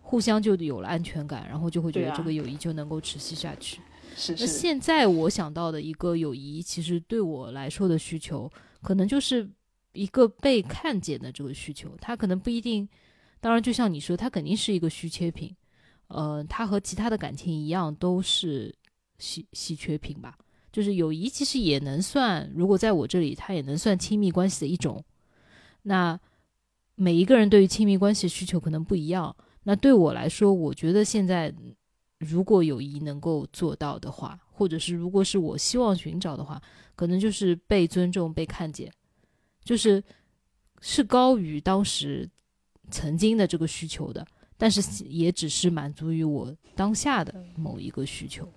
互相就有了安全感，然后就会觉得这个友谊就能够持续下去。是那现在我想到的一个友谊，其实对我来说的需求，可能就是一个被看见的这个需求。它可能不一定，当然就像你说，它肯定是一个稀缺品。呃，它和其他的感情一样，都是稀稀缺品吧。就是友谊其实也能算，如果在我这里，它也能算亲密关系的一种。那每一个人对于亲密关系的需求可能不一样。那对我来说，我觉得现在如果友谊能够做到的话，或者是如果是我希望寻找的话，可能就是被尊重、被看见，就是是高于当时曾经的这个需求的，但是也只是满足于我当下的某一个需求，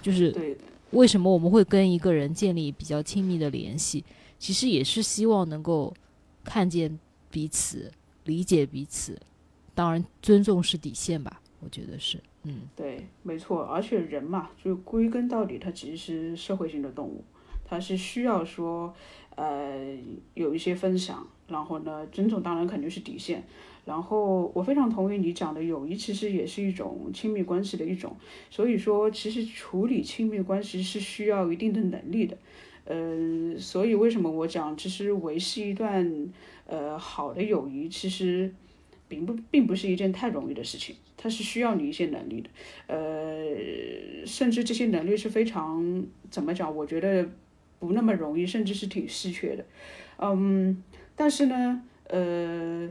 就是。为什么我们会跟一个人建立比较亲密的联系？其实也是希望能够看见彼此、理解彼此。当然，尊重是底线吧？我觉得是。嗯，对，没错。而且人嘛，就归根到底，它其实是社会性的动物，它是需要说，呃，有一些分享。然后呢，尊重当然肯定是底线。然后我非常同意你讲的，友谊其实也是一种亲密关系的一种。所以说，其实处理亲密关系是需要一定的能力的。呃，所以为什么我讲，其实维系一段呃好的友谊，其实并不并不是一件太容易的事情，它是需要你一些能力的。呃，甚至这些能力是非常怎么讲？我觉得不那么容易，甚至是挺稀缺的。嗯，但是呢，呃。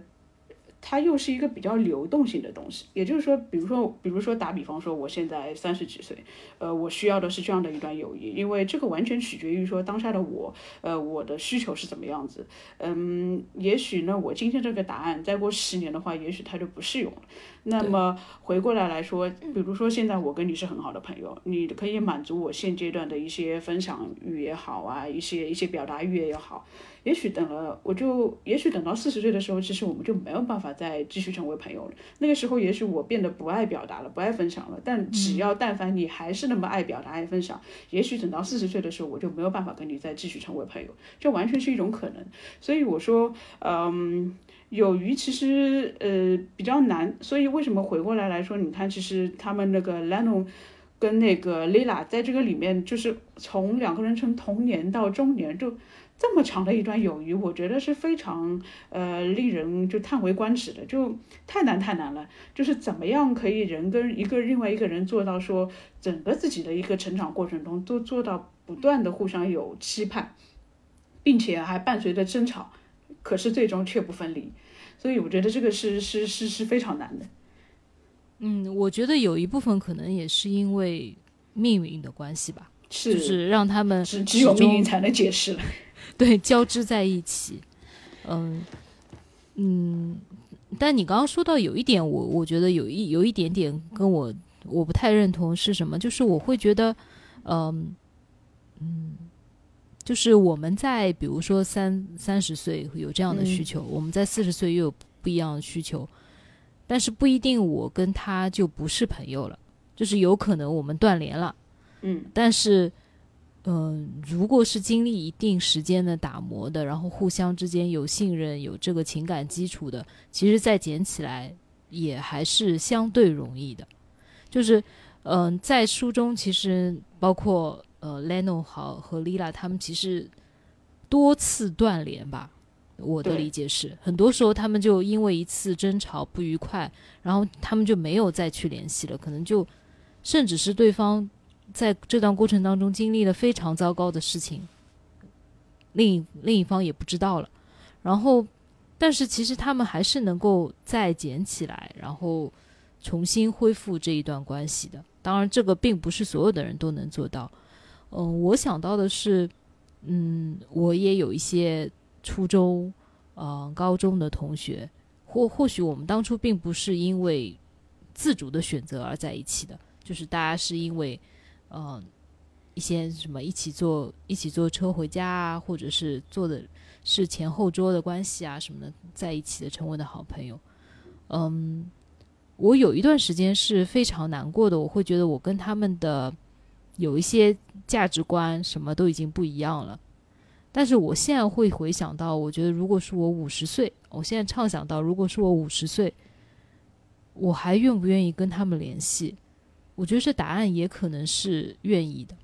它又是一个比较流动性的东西，也就是说，比如说，比如说打比方说，我现在三十几岁，呃，我需要的是这样的一段友谊，因为这个完全取决于说当下的我，呃，我的需求是怎么样子，嗯，也许呢，我今天这个答案再过十年的话，也许它就不适用了。那么回过来来说，比如说现在我跟你是很好的朋友，你可以满足我现阶段的一些分享欲也好啊，一些一些表达欲也好。也许等了，我就也许等到四十岁的时候，其实我们就没有办法再继续成为朋友了。那个时候，也许我变得不爱表达了，不爱分享了。但只要但凡你还是那么爱表达、爱分享，也许等到四十岁的时候，我就没有办法跟你再继续成为朋友。这完全是一种可能。所以我说，嗯，友谊其实呃比较难。所以为什么回过来来说，你看，其实他们那个 Leno 跟那个 Lila 在这个里面，就是从两个人从童年到中年就。这么长的一段友谊，我觉得是非常呃令人就叹为观止的，就太难太难了。就是怎么样可以人跟一个另外一个人做到说，整个自己的一个成长过程中都做到不断的互相有期盼，并且还伴随着争吵，可是最终却不分离。所以我觉得这个是是是是非常难的。嗯，我觉得有一部分可能也是因为命运的关系吧，是就是让他们只只有命运才能解释了。<laughs> 对，交织在一起，嗯嗯，但你刚刚说到有一点，我我觉得有一有一点点跟我我不太认同是什么，就是我会觉得，嗯嗯，就是我们在比如说三三十岁有这样的需求，我们在四十岁又有不一样的需求，但是不一定我跟他就不是朋友了，就是有可能我们断联了，嗯，但是。嗯，如果是经历一定时间的打磨的，然后互相之间有信任、有这个情感基础的，其实再捡起来也还是相对容易的。就是，嗯，在书中其实包括呃，Leno 好和 Lila 他们其实多次断联吧，我的理解是，很多时候他们就因为一次争吵不愉快，然后他们就没有再去联系了，可能就甚至是对方在这段过程当中经历了非常糟糕的事情，另一另一方也不知道了，然后但是其实他们还是能够再捡起来，然后重新恢复这一段关系的。当然，这个并不是所有的人都能做到。嗯，我想到的是，嗯，我也有一些初中、呃高中的同学，或或许我们当初并不是因为自主的选择而在一起的，就是大家是因为，呃，一些什么一起坐一起坐车回家啊，或者是坐的是前后桌的关系啊什么的，在一起的成为的好朋友。嗯，我有一段时间是非常难过的，我会觉得我跟他们的有一些价值观什么都已经不一样了。但是我现在会回想到，我觉得如果是我五十岁，我现在畅想到，如果是我五十岁，我还愿不愿意跟他们联系？我觉得这答案也可能是愿意的，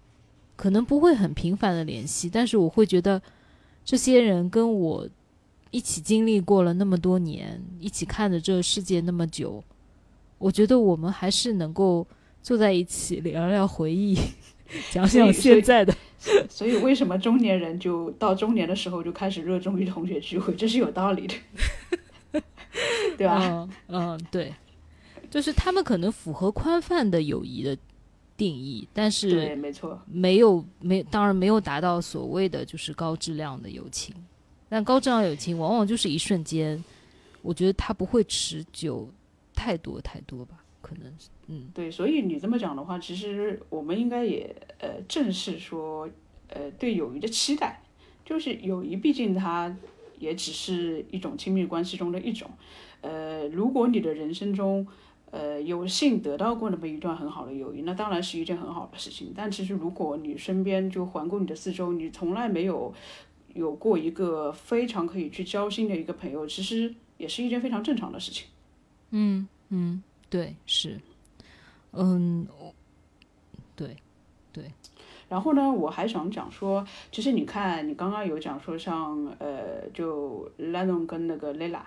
可能不会很频繁的联系，但是我会觉得这些人跟我一起经历过了那么多年，一起看着这个世界那么久，我觉得我们还是能够坐在一起聊聊回忆，<laughs> 讲讲现在的。所以为什么中年人就到中年的时候就开始热衷于同学聚会，这是有道理的，<laughs> 对吧？嗯嗯，对，就是他们可能符合宽泛的友谊的定义，但是对，是没错，没有没当然没有达到所谓的就是高质量的友情。但高质量友情往往就是一瞬间，我觉得它不会持久太多太多吧，可能是嗯对，所以你这么讲的话，其实我们应该也呃正视说，呃对友谊的期待，就是友谊毕竟它也只是一种亲密关系中的一种，呃，如果你的人生中呃有幸得到过那么一段很好的友谊，那当然是一件很好的事情。但其实如果你身边就环顾你的四周，你从来没有有过一个非常可以去交心的一个朋友，其实也是一件非常正常的事情。嗯嗯，对是，嗯，对对。然后呢，我还想讲说，其实你看，你刚刚有讲说像呃，就 leno 跟那个 Lela，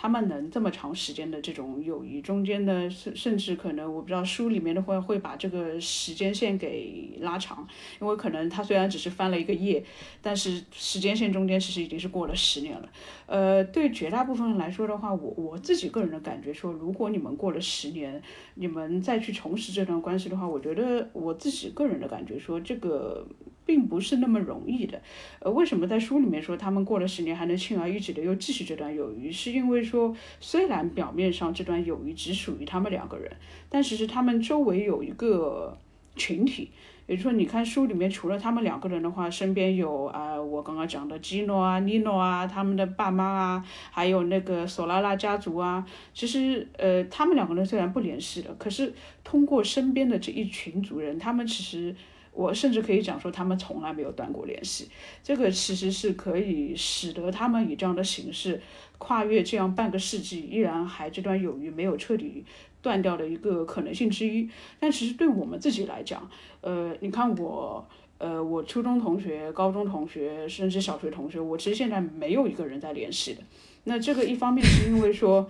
他们能这么长时间的这种友谊，中间呢，甚甚至可能我不知道书里面的会会把这个时间线给拉长，因为可能他虽然只是翻了一个页，但是时间线中间其实已经是过了十年了。呃，对绝大部分人来说的话，我我自己个人的感觉说，如果你们过了十年，你们再去重拾这段关系的话，我觉得我自己个人的感觉说，这个并不是那么容易的。呃，为什么在书里面说他们过了十年还能轻而易举的又继续这段友谊？是因为说，虽然表面上这段友谊只属于他们两个人，但其实他们周围有一个群体。也就是说，你看书里面除了他们两个人的话，身边有啊、我刚刚讲的基诺啊、尼诺啊，他们的爸妈啊，还有那个索拉拉家族啊。其实，呃，他们两个人虽然不联系了，可是通过身边的这一群族人，他们其实，我甚至可以讲说，他们从来没有断过联系。这个其实是可以使得他们以这样的形式跨越这样半个世纪，依然还这段友谊没有彻底断掉的一个可能性之一。但其实对我们自己来讲，呃，你看我。呃，我初中同学、高中同学，甚至小学同学，我其实现在没有一个人在联系的。那这个一方面是因为说，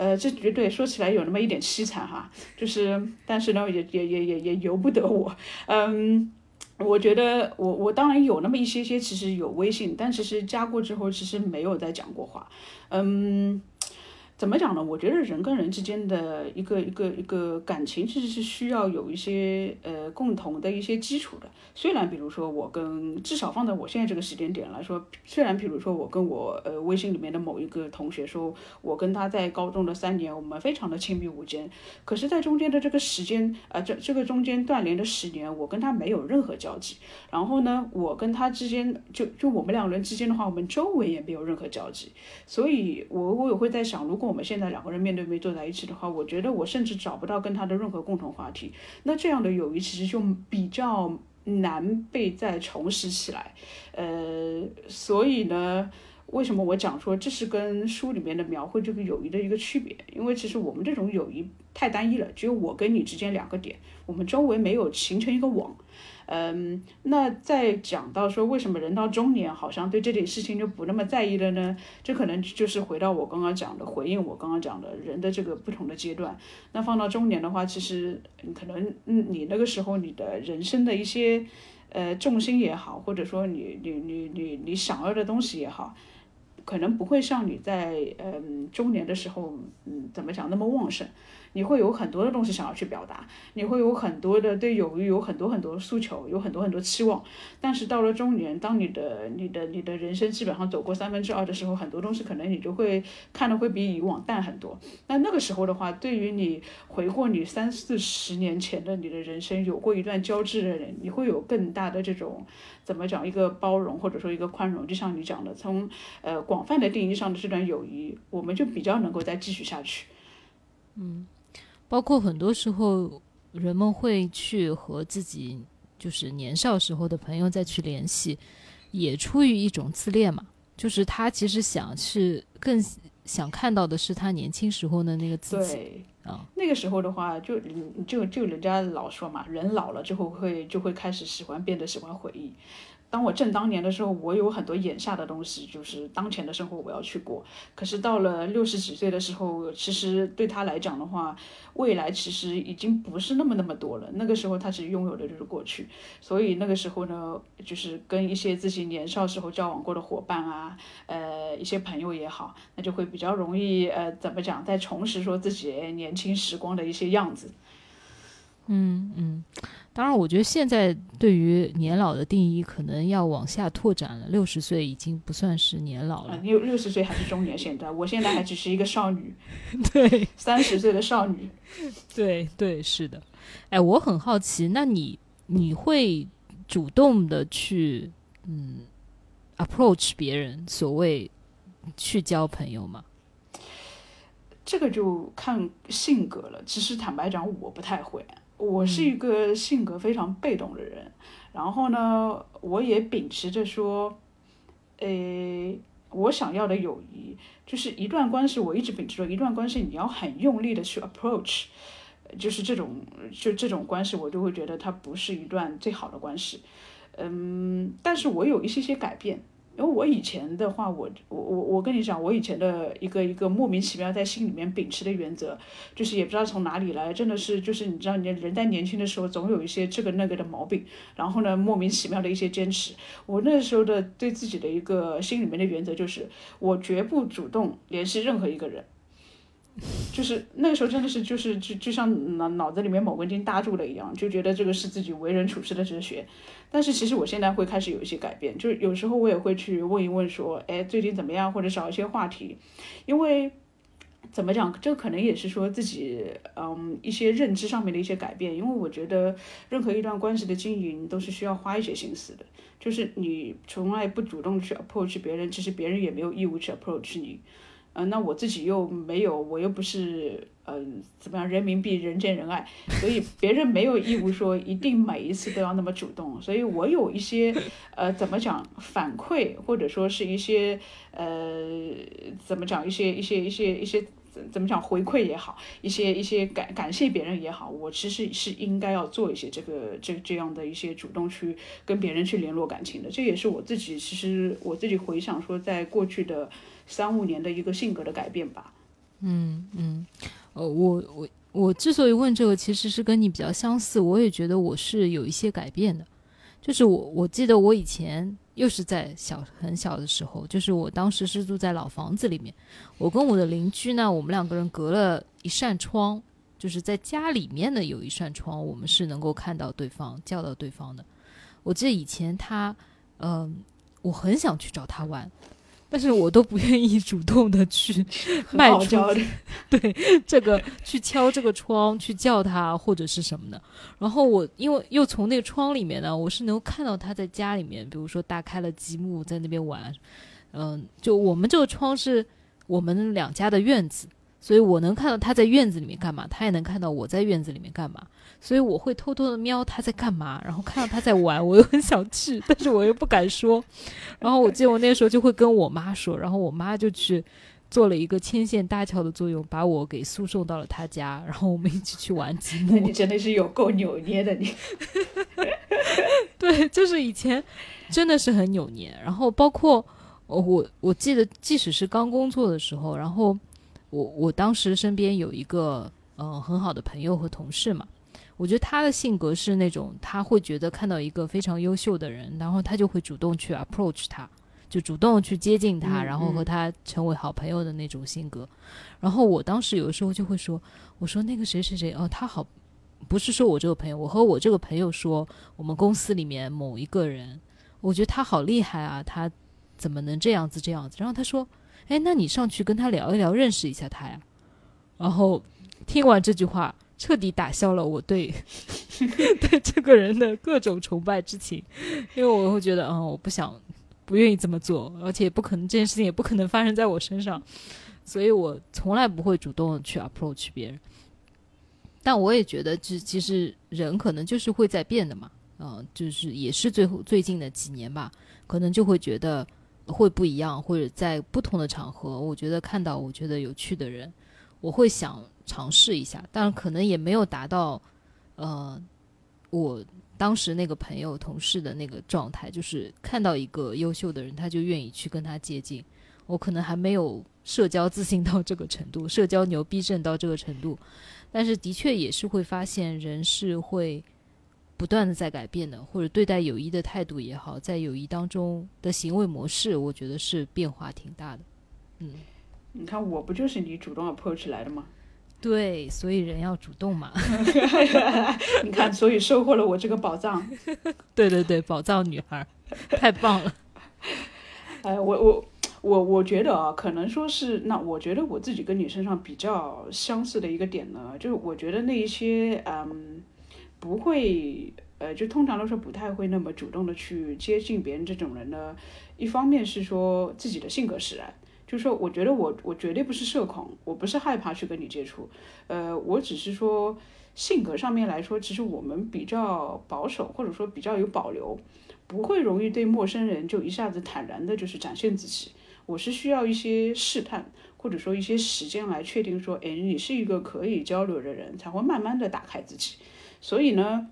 呃，这绝对说起来有那么一点凄惨哈，就是，但是呢，也也也也也由不得我，嗯。我觉得我我当然有那么一些些，其实有微信，但其实加过之后，其实没有再讲过话。嗯，怎么讲呢？我觉得人跟人之间的一个一个一个感情，其实是需要有一些呃共同的一些基础的。虽然比如说我跟至少放在我现在这个时间点来说，虽然比如说我跟我呃微信里面的某一个同学说，我跟他在高中的三年，我们非常的亲密无间，可是，在中间的这个时间，呃，这这个中间断联的十年，我跟他没有任何交集。然后呢，我跟他之间，就就我们两个人之间的话，我们周围也没有任何交集。所以我我也会在想，如果我们现在两个人面对面坐在一起的话，我觉得我甚至找不到跟他的任何共同话题。那这样的友谊其实就比较难被再重拾起来。呃，所以呢。为什么我讲说这是跟书里面的描绘这个友谊的一个区别？因为其实我们这种友谊太单一了，只有我跟你之间两个点，我们周围没有形成一个网。嗯，那再讲到说为什么人到中年好像对这点事情就不那么在意了呢？这可能就是回到我刚刚讲的，回应我刚刚讲的人的这个不同的阶段。那放到中年的话，其实可能你那个时候你的人生的一些呃重心也好，或者说你你你你你想要的东西也好。可能不会像你在嗯中年的时候，嗯怎么讲那么旺盛，你会有很多的东西想要去表达，你会有很多的对友谊有很多很多诉求，有很多很多期望。但是到了中年，当你的你的你的人生基本上走过三分之二的时候，很多东西可能你就会看的会比以往淡很多。那那个时候的话，对于你回过你三四十年前的你的人生，有过一段交织的人，你会有更大的这种。怎么讲一个包容或者说一个宽容，就像你讲的，从呃广泛的定义上的这段友谊，我们就比较能够再继续下去。嗯，包括很多时候人们会去和自己就是年少时候的朋友再去联系，也出于一种自恋嘛，就是他其实想是更想看到的是他年轻时候的那个自己。啊，那个时候的话，就就就人家老说嘛，人老了之后会就会开始喜欢变得喜欢回忆。当我正当年的时候，我有很多眼下的东西，就是当前的生活我要去过。可是到了六十几岁的时候，其实对他来讲的话，未来其实已经不是那么那么多了。那个时候他只拥有的就是过去，所以那个时候呢，就是跟一些自己年少时候交往过的伙伴啊，呃，一些朋友也好，那就会比较容易，呃，怎么讲，再重拾说自己年轻时光的一些样子。嗯嗯。当然，我觉得现在对于年老的定义可能要往下拓展了。六十岁已经不算是年老了，六六十岁还是中年。现在，我现在还只是一个少女，<laughs> 对，三十岁的少女。对对，是的。哎，我很好奇，那你你会主动的去嗯 approach 别人，所谓去交朋友吗？这个就看性格了。其实坦白讲，我不太会。我是一个性格非常被动的人，然后呢，我也秉持着说，呃，我想要的友谊就是一段关系，我一直秉持着一段关系，你要很用力的去 approach，就是这种就这种关系，我就会觉得它不是一段最好的关系，嗯，但是我有一些些改变。因为我以前的话，我我我我跟你讲，我以前的一个一个莫名其妙在心里面秉持的原则，就是也不知道从哪里来，真的是就是你知道，你人在年轻的时候总有一些这个那个的毛病，然后呢，莫名其妙的一些坚持。我那时候的对自己的一个心里面的原则就是，我绝不主动联系任何一个人。就是那个时候，真的是就是就就像脑脑子里面某根筋搭住了一样，就觉得这个是自己为人处事的哲学。但是其实我现在会开始有一些改变，就是有时候我也会去问一问说，哎，最近怎么样，或者找一些话题。因为怎么讲，这可能也是说自己嗯一些认知上面的一些改变。因为我觉得任何一段关系的经营都是需要花一些心思的，就是你从来不主动去 approach 别人，其实别人也没有义务去 approach 你。嗯，那我自己又没有，我又不是，嗯，怎么样？人民币人见人爱，所以别人没有义务说一定每一次都要那么主动。所以我有一些，呃，怎么讲反馈，或者说是一些，呃，怎么讲一些一些一些一些怎么讲回馈也好，一些一些感感谢别人也好，我其实是应该要做一些这个这这样的一些主动去跟别人去联络感情的。这也是我自己，其实我自己回想说，在过去的。三五年的一个性格的改变吧。嗯嗯，呃，我我我之所以问这个，其实是跟你比较相似。我也觉得我是有一些改变的。就是我我记得我以前又是在小很小的时候，就是我当时是住在老房子里面，我跟我的邻居呢，我们两个人隔了一扇窗，就是在家里面的有一扇窗，我们是能够看到对方叫到对方的。我记得以前他，嗯，我很想去找他玩。但是我都不愿意主动 <laughs> 的去迈出，<laughs> 对这个去敲这个窗去叫他或者是什么的。然后我因为又从那个窗里面呢，我是能够看到他在家里面，比如说打开了积木在那边玩。嗯，就我们这个窗是我们两家的院子，所以我能看到他在院子里面干嘛，他也能看到我在院子里面干嘛，所以我会偷偷的瞄他在干嘛，然后看到他在玩，我又很想去，<laughs> 但是我又不敢说。然后我记得我那时候就会跟我妈说，然后我妈就去做了一个牵线搭桥的作用，把我给输送到了他家，然后我们一起去玩积木。<laughs> 你真的是有够扭捏的你。<laughs> 对，就是以前真的是很扭捏，然后包括我我记得，即使是刚工作的时候，然后。我我当时身边有一个呃很好的朋友和同事嘛，我觉得他的性格是那种他会觉得看到一个非常优秀的人，然后他就会主动去 approach 他，就主动去接近他，然后和他成为好朋友的那种性格。然后我当时有的时候就会说，我说那个谁谁谁哦，他好，不是说我这个朋友，我和我这个朋友说，我们公司里面某一个人，我觉得他好厉害啊，他怎么能这样子这样子？然后他说。哎，那你上去跟他聊一聊，认识一下他呀。然后听完这句话，彻底打消了我对 <laughs> 对这个人的各种崇拜之情，因为我会觉得，嗯，我不想，不愿意这么做，而且不可能，这件事情也不可能发生在我身上，所以我从来不会主动去 approach 别人。但我也觉得，其其实人可能就是会在变的嘛，嗯，就是也是最后最近的几年吧，可能就会觉得。会不一样，或者在不同的场合，我觉得看到我觉得有趣的人，我会想尝试一下，但可能也没有达到，呃，我当时那个朋友同事的那个状态，就是看到一个优秀的人，他就愿意去跟他接近。我可能还没有社交自信到这个程度，社交牛逼症到这个程度，但是的确也是会发现人是会。不断的在改变的，或者对待友谊的态度也好，在友谊当中的行为模式，我觉得是变化挺大的。嗯，你看我不就是你主动 approach 来的吗？对，所以人要主动嘛。<laughs> 你看，所以收获了我这个宝藏。<laughs> 对对对，宝藏女孩，太棒了。<laughs> 哎，我我我我觉得啊，可能说是那，我觉得我自己跟你身上比较相似的一个点呢，就是我觉得那一些嗯。不会，呃，就通常都是不太会那么主动的去接近别人这种人呢。一方面是说自己的性格使然，就是说，我觉得我我绝对不是社恐，我不是害怕去跟你接触，呃，我只是说性格上面来说，其实我们比较保守，或者说比较有保留，不会容易对陌生人就一下子坦然的，就是展现自己。我是需要一些试探，或者说一些时间来确定说，哎，你是一个可以交流的人，才会慢慢的打开自己。所以呢，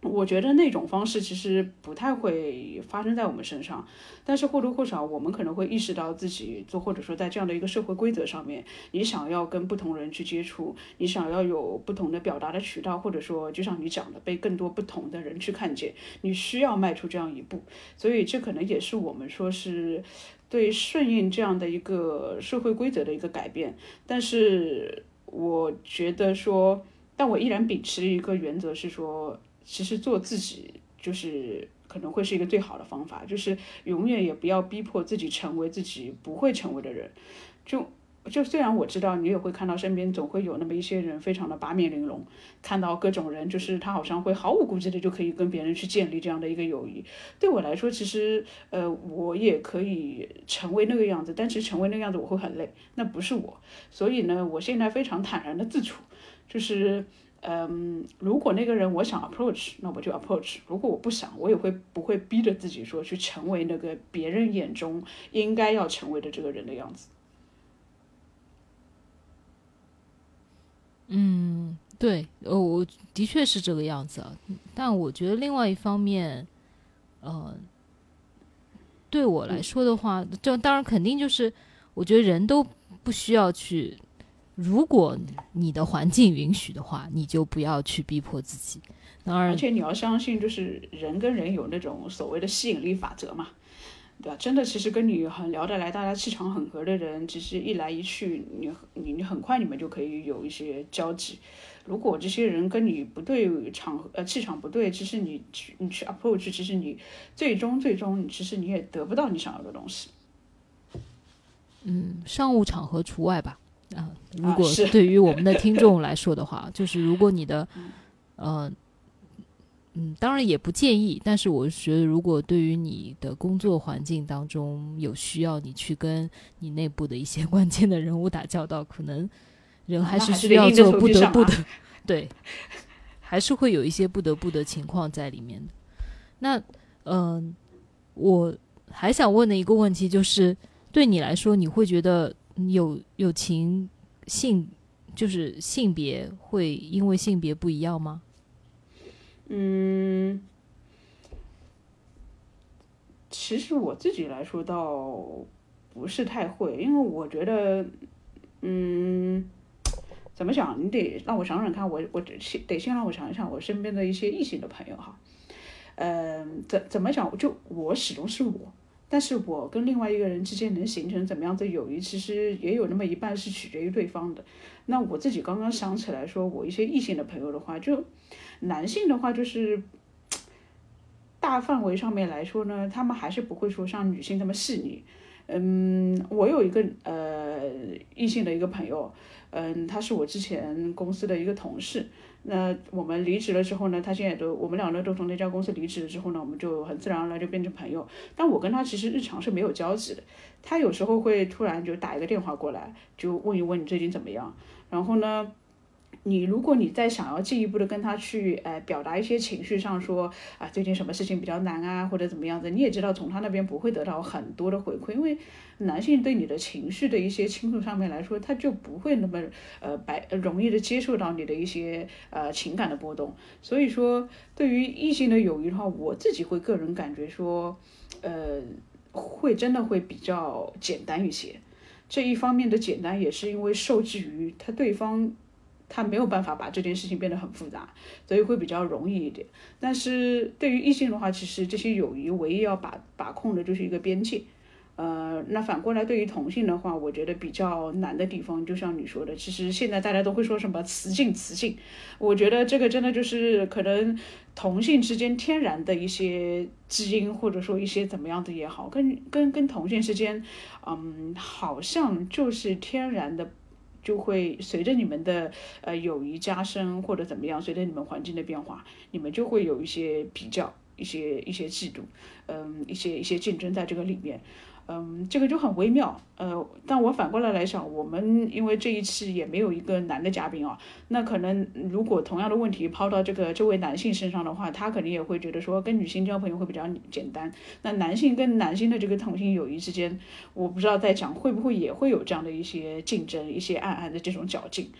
我觉得那种方式其实不太会发生在我们身上，但是或多或少我们可能会意识到自己做，或者说在这样的一个社会规则上面，你想要跟不同人去接触，你想要有不同的表达的渠道，或者说就像你讲的，被更多不同的人去看见，你需要迈出这样一步。所以这可能也是我们说是对顺应这样的一个社会规则的一个改变。但是我觉得说。但我依然秉持一个原则，是说，其实做自己就是可能会是一个最好的方法，就是永远也不要逼迫自己成为自己不会成为的人。就就虽然我知道你也会看到身边总会有那么一些人非常的八面玲珑，看到各种人，就是他好像会毫无顾忌的就可以跟别人去建立这样的一个友谊。对我来说，其实呃我也可以成为那个样子，但是成为那个样子我会很累，那不是我。所以呢，我现在非常坦然的自处。就是，嗯，如果那个人我想 approach，那我就 approach；如果我不想，我也会不会逼着自己说去成为那个别人眼中应该要成为的这个人的样子。嗯，对，呃，我的确是这个样子，但我觉得另外一方面，呃，对我来说的话，就当然肯定就是，我觉得人都不需要去。如果你的环境允许的话，你就不要去逼迫自己。当然，而且你要相信，就是人跟人有那种所谓的吸引力法则嘛，对吧？真的，其实跟你很聊得来、大家气场很合的人，其实一来一去，你你你很快你们就可以有一些交集。如果这些人跟你不对场合呃气场不对，其实你去你去 approach，其实你最终最终其实你也得不到你想要的东西。嗯，商务场合除外吧。啊，如果对于我们的听众来说的话，就是如果你的，呃，嗯，当然也不建议，但是我觉得，如果对于你的工作环境当中有需要你去跟你内部的一些 <laughs> 关键的人物打交道，可能人还是需要做不得不的，啊、对，还是会有一些不得不的情况在里面的。那嗯，我还想问的一个问题就是，对你来说，你会觉得友友情性就是性别会因为性别不一样吗？嗯。其实我自己来说倒不是太会，因为我觉得，嗯，怎么讲？你得让我想想看，我我先得先让我想一想我身边的一些异性的朋友哈，嗯，怎怎么讲？就我始终是我，但是我跟另外一个人之间能形成怎么样的友谊，其实也有那么一半是取决于对方的。那我自己刚刚想起来说，我一些异性的朋友的话，就男性的话就是。大范围上面来说呢，他们还是不会说像女性那么细腻。嗯，我有一个呃异性的一个朋友，嗯，他是我之前公司的一个同事。那我们离职了之后呢，他现在都我们两个都从那家公司离职了之后呢，我们就很自然而然就变成朋友。但我跟他其实日常是没有交集的。他有时候会突然就打一个电话过来，就问一问你最近怎么样。然后呢？你如果你再想要进一步的跟他去，呃，表达一些情绪上说，啊，最近什么事情比较难啊，或者怎么样子，你也知道从他那边不会得到很多的回馈，因为男性对你的情绪的一些倾诉上面来说，他就不会那么，呃，白容易的接受到你的一些，呃，情感的波动。所以说，对于异性的友谊的话，我自己会个人感觉说，呃，会真的会比较简单一些。这一方面的简单，也是因为受制于他对方。他没有办法把这件事情变得很复杂，所以会比较容易一点。但是对于异性的话，其实这些友谊唯一要把把控的就是一个边界。呃，那反过来对于同性的话，我觉得比较难的地方，就像你说的，其实现在大家都会说什么雌性雌性，我觉得这个真的就是可能同性之间天然的一些基因，或者说一些怎么样的也好，跟跟跟同性之间，嗯，好像就是天然的。就会随着你们的呃友谊加深或者怎么样，随着你们环境的变化，你们就会有一些比较，一些一些嫉妒，嗯，一些一些竞争在这个里面。嗯，这个就很微妙。呃，但我反过来来想，我们因为这一期也没有一个男的嘉宾啊，那可能如果同样的问题抛到这个这位男性身上的话，他肯定也会觉得说跟女性交朋友会比较简单。那男性跟男性的这个同性友谊之间，我不知道在讲会不会也会有这样的一些竞争，一些暗暗的这种较劲。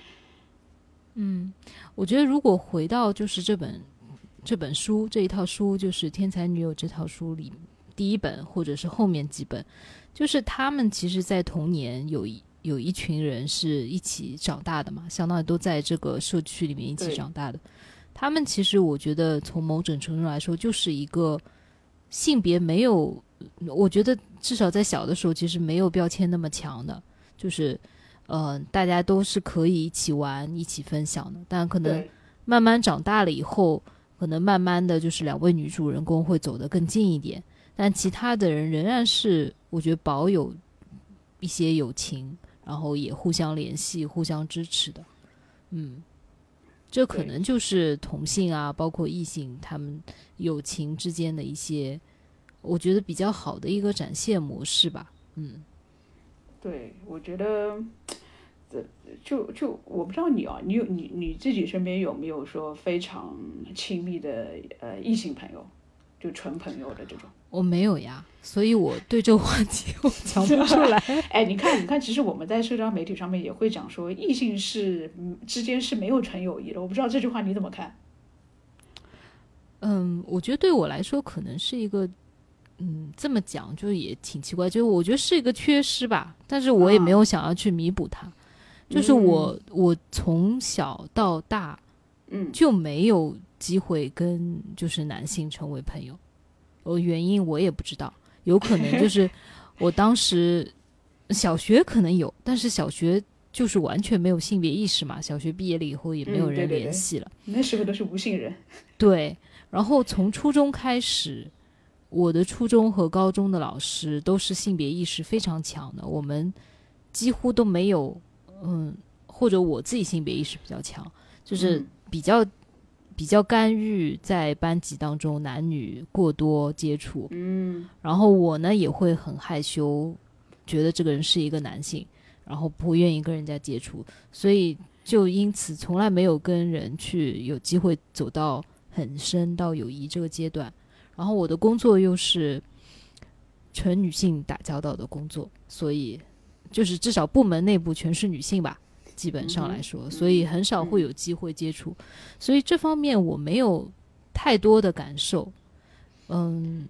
嗯，我觉得如果回到就是这本这本书这一套书，就是《天才女友》这套书里。第一本或者是后面几本，就是他们其实，在童年有一有一群人是一起长大的嘛，相当于都在这个社区里面一起长大的。他们其实，我觉得从某种程度来说，就是一个性别没有，我觉得至少在小的时候，其实没有标签那么强的，就是呃，大家都是可以一起玩、一起分享的。但可能慢慢长大了以后，可能慢慢的就是两位女主人公会走得更近一点。但其他的人仍然是，我觉得保有一些友情，然后也互相联系、互相支持的。嗯，这可能就是同性啊，包括异性他们友情之间的一些，我觉得比较好的一个展现模式吧。嗯，对，我觉得，这就就我不知道你啊，你有你你自己身边有没有说非常亲密的呃异性朋友，就纯朋友的这种？我没有呀，所以我对这个话题我讲不出来。<laughs> 哎，你看，你看，其实我们在社交媒体上面也会讲说，异性是之间是没有纯友谊的。我不知道这句话你怎么看？嗯，我觉得对我来说可能是一个，嗯，这么讲就也挺奇怪，就是我觉得是一个缺失吧。但是我也没有想要去弥补它。就是我，我从小到大，嗯，就没有机会跟就是男性成为朋友。呃，原因我也不知道，有可能就是 <laughs> 我当时小学可能有，但是小学就是完全没有性别意识嘛。小学毕业了以后也没有人联系了，那时候都是无性人。<laughs> 对，然后从初中开始，我的初中和高中的老师都是性别意识非常强的，我们几乎都没有，嗯，或者我自己性别意识比较强，就是比较。比较干预在班级当中男女过多接触，嗯，然后我呢也会很害羞，觉得这个人是一个男性，然后不愿意跟人家接触，所以就因此从来没有跟人去有机会走到很深到友谊这个阶段。然后我的工作又是纯女性打交道的工作，所以就是至少部门内部全是女性吧，基本上来说，所以很少会有机会接触，所以这方面我没有太多的感受。嗯。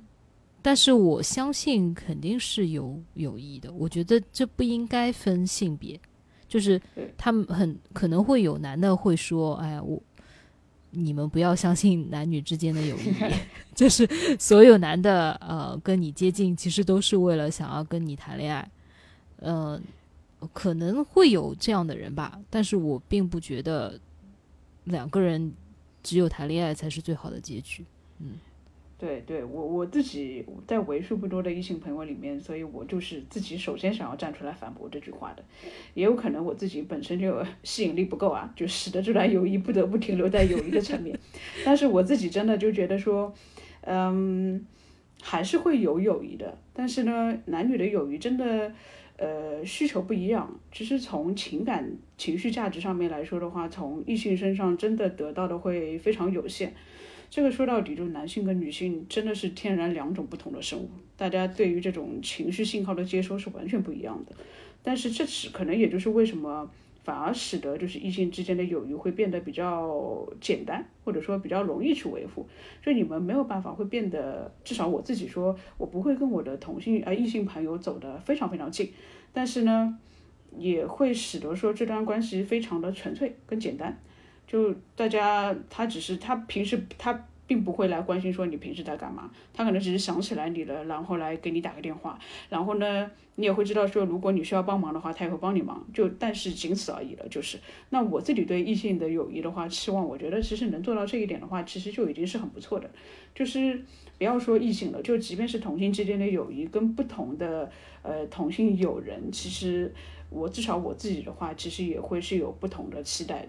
但是我相信肯定是有友谊的，我觉得这不应该分性别，就是他们很可能会有男的会说：“哎呀，我你们不要相信男女之间的友谊，<laughs> 就是所有男的呃跟你接近，其实都是为了想要跟你谈恋爱。”嗯，可能会有这样的人吧，但是我并不觉得两个人只有谈恋爱才是最好的结局。嗯。对对，我我自己在为数不多的异性朋友里面，所以我就是自己首先想要站出来反驳这句话的，也有可能我自己本身就 <laughs> 吸引力不够啊，就使得这段友谊不得不停留在友谊的层面。<laughs> 但是我自己真的就觉得说，嗯，还是会有友谊的。但是呢，男女的友谊真的，呃，需求不一样。其实从情感、情绪价值上面来说的话，从异性身上真的得到的会非常有限。这个说到底，就是男性跟女性真的是天然两种不同的生物，大家对于这种情绪信号的接收是完全不一样的。但是这只可能也就是为什么反而使得就是异性之间的友谊会变得比较简单，或者说比较容易去维护。就你们没有办法会变得，至少我自己说，我不会跟我的同性呃异性朋友走得非常非常近，但是呢，也会使得说这段关系非常的纯粹跟简单。就大家，他只是他平时他并不会来关心说你平时在干嘛，他可能只是想起来你了，然后来给你打个电话，然后呢，你也会知道说如果你需要帮忙的话，他也会帮你忙，就但是仅此而已了。就是那我自己对异性的友谊的话，期望我觉得其实能做到这一点的话，其实就已经是很不错的。就是不要说异性了，就即便是同性之间的友谊，跟不同的呃同性友人，其实我至少我自己的话，其实也会是有不同的期待。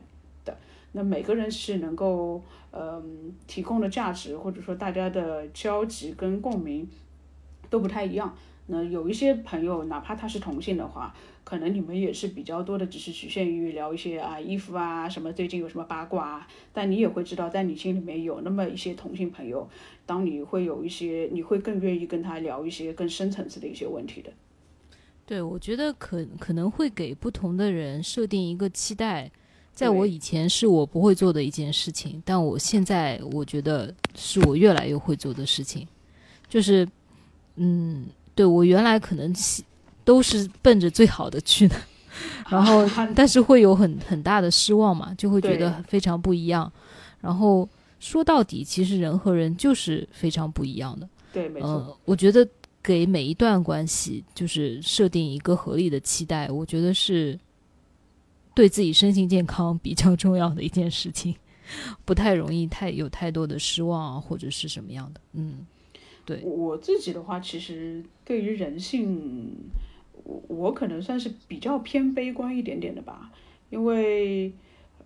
那每个人是能够，嗯，提供的价值或者说大家的交集跟共鸣都不太一样。那有一些朋友，哪怕他是同性的话，可能你们也是比较多的，只是局限于聊一些啊衣服啊什么，最近有什么八卦啊。但你也会知道，在你心里面有那么一些同性朋友，当你会有一些，你会更愿意跟他聊一些更深层次的一些问题的。对，我觉得可可能会给不同的人设定一个期待。在我以前是我不会做的一件事情，但我现在我觉得是我越来越会做的事情，就是，嗯，对我原来可能都是奔着最好的去的，<laughs> 然后 <laughs> 但是会有很很大的失望嘛，就会觉得非常不一样。然后说到底，其实人和人就是非常不一样的。对，没错。我觉得给每一段关系就是设定一个合理的期待，我觉得是。对自己身心健康比较重要的一件事情，不太容易太有太多的失望啊，或者是什么样的，嗯，对我自己的话，其实对于人性，我我可能算是比较偏悲观一点点的吧，因为。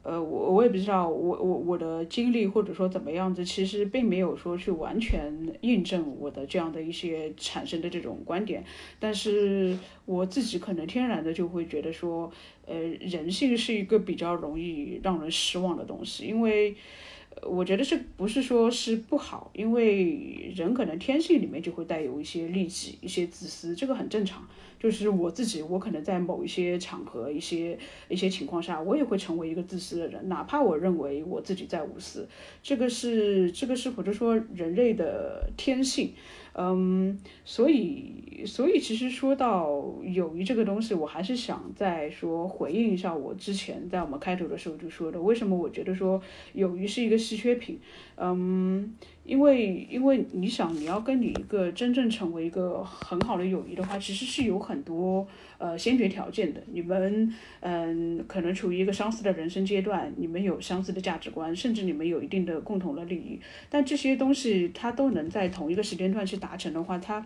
呃，我我也不知道，我我我的经历或者说怎么样子，其实并没有说去完全印证我的这样的一些产生的这种观点，但是我自己可能天然的就会觉得说，呃，人性是一个比较容易让人失望的东西，因为。我觉得这不是说是不好，因为人可能天性里面就会带有一些利己、一些自私，这个很正常。就是我自己，我可能在某一些场合、一些一些情况下，我也会成为一个自私的人，哪怕我认为我自己在无私，这个是这个是或者说人类的天性。嗯，所以，所以其实说到友谊这个东西，我还是想再说回应一下我之前在我们开头的时候就说的，为什么我觉得说友谊是一个稀缺品。嗯，因为因为你想你要跟你一个真正成为一个很好的友谊的话，其实是有很多呃先决条件的。你们嗯可能处于一个相似的人生阶段，你们有相似的价值观，甚至你们有一定的共同的利益。但这些东西它都能在同一个时间段去达成的话，它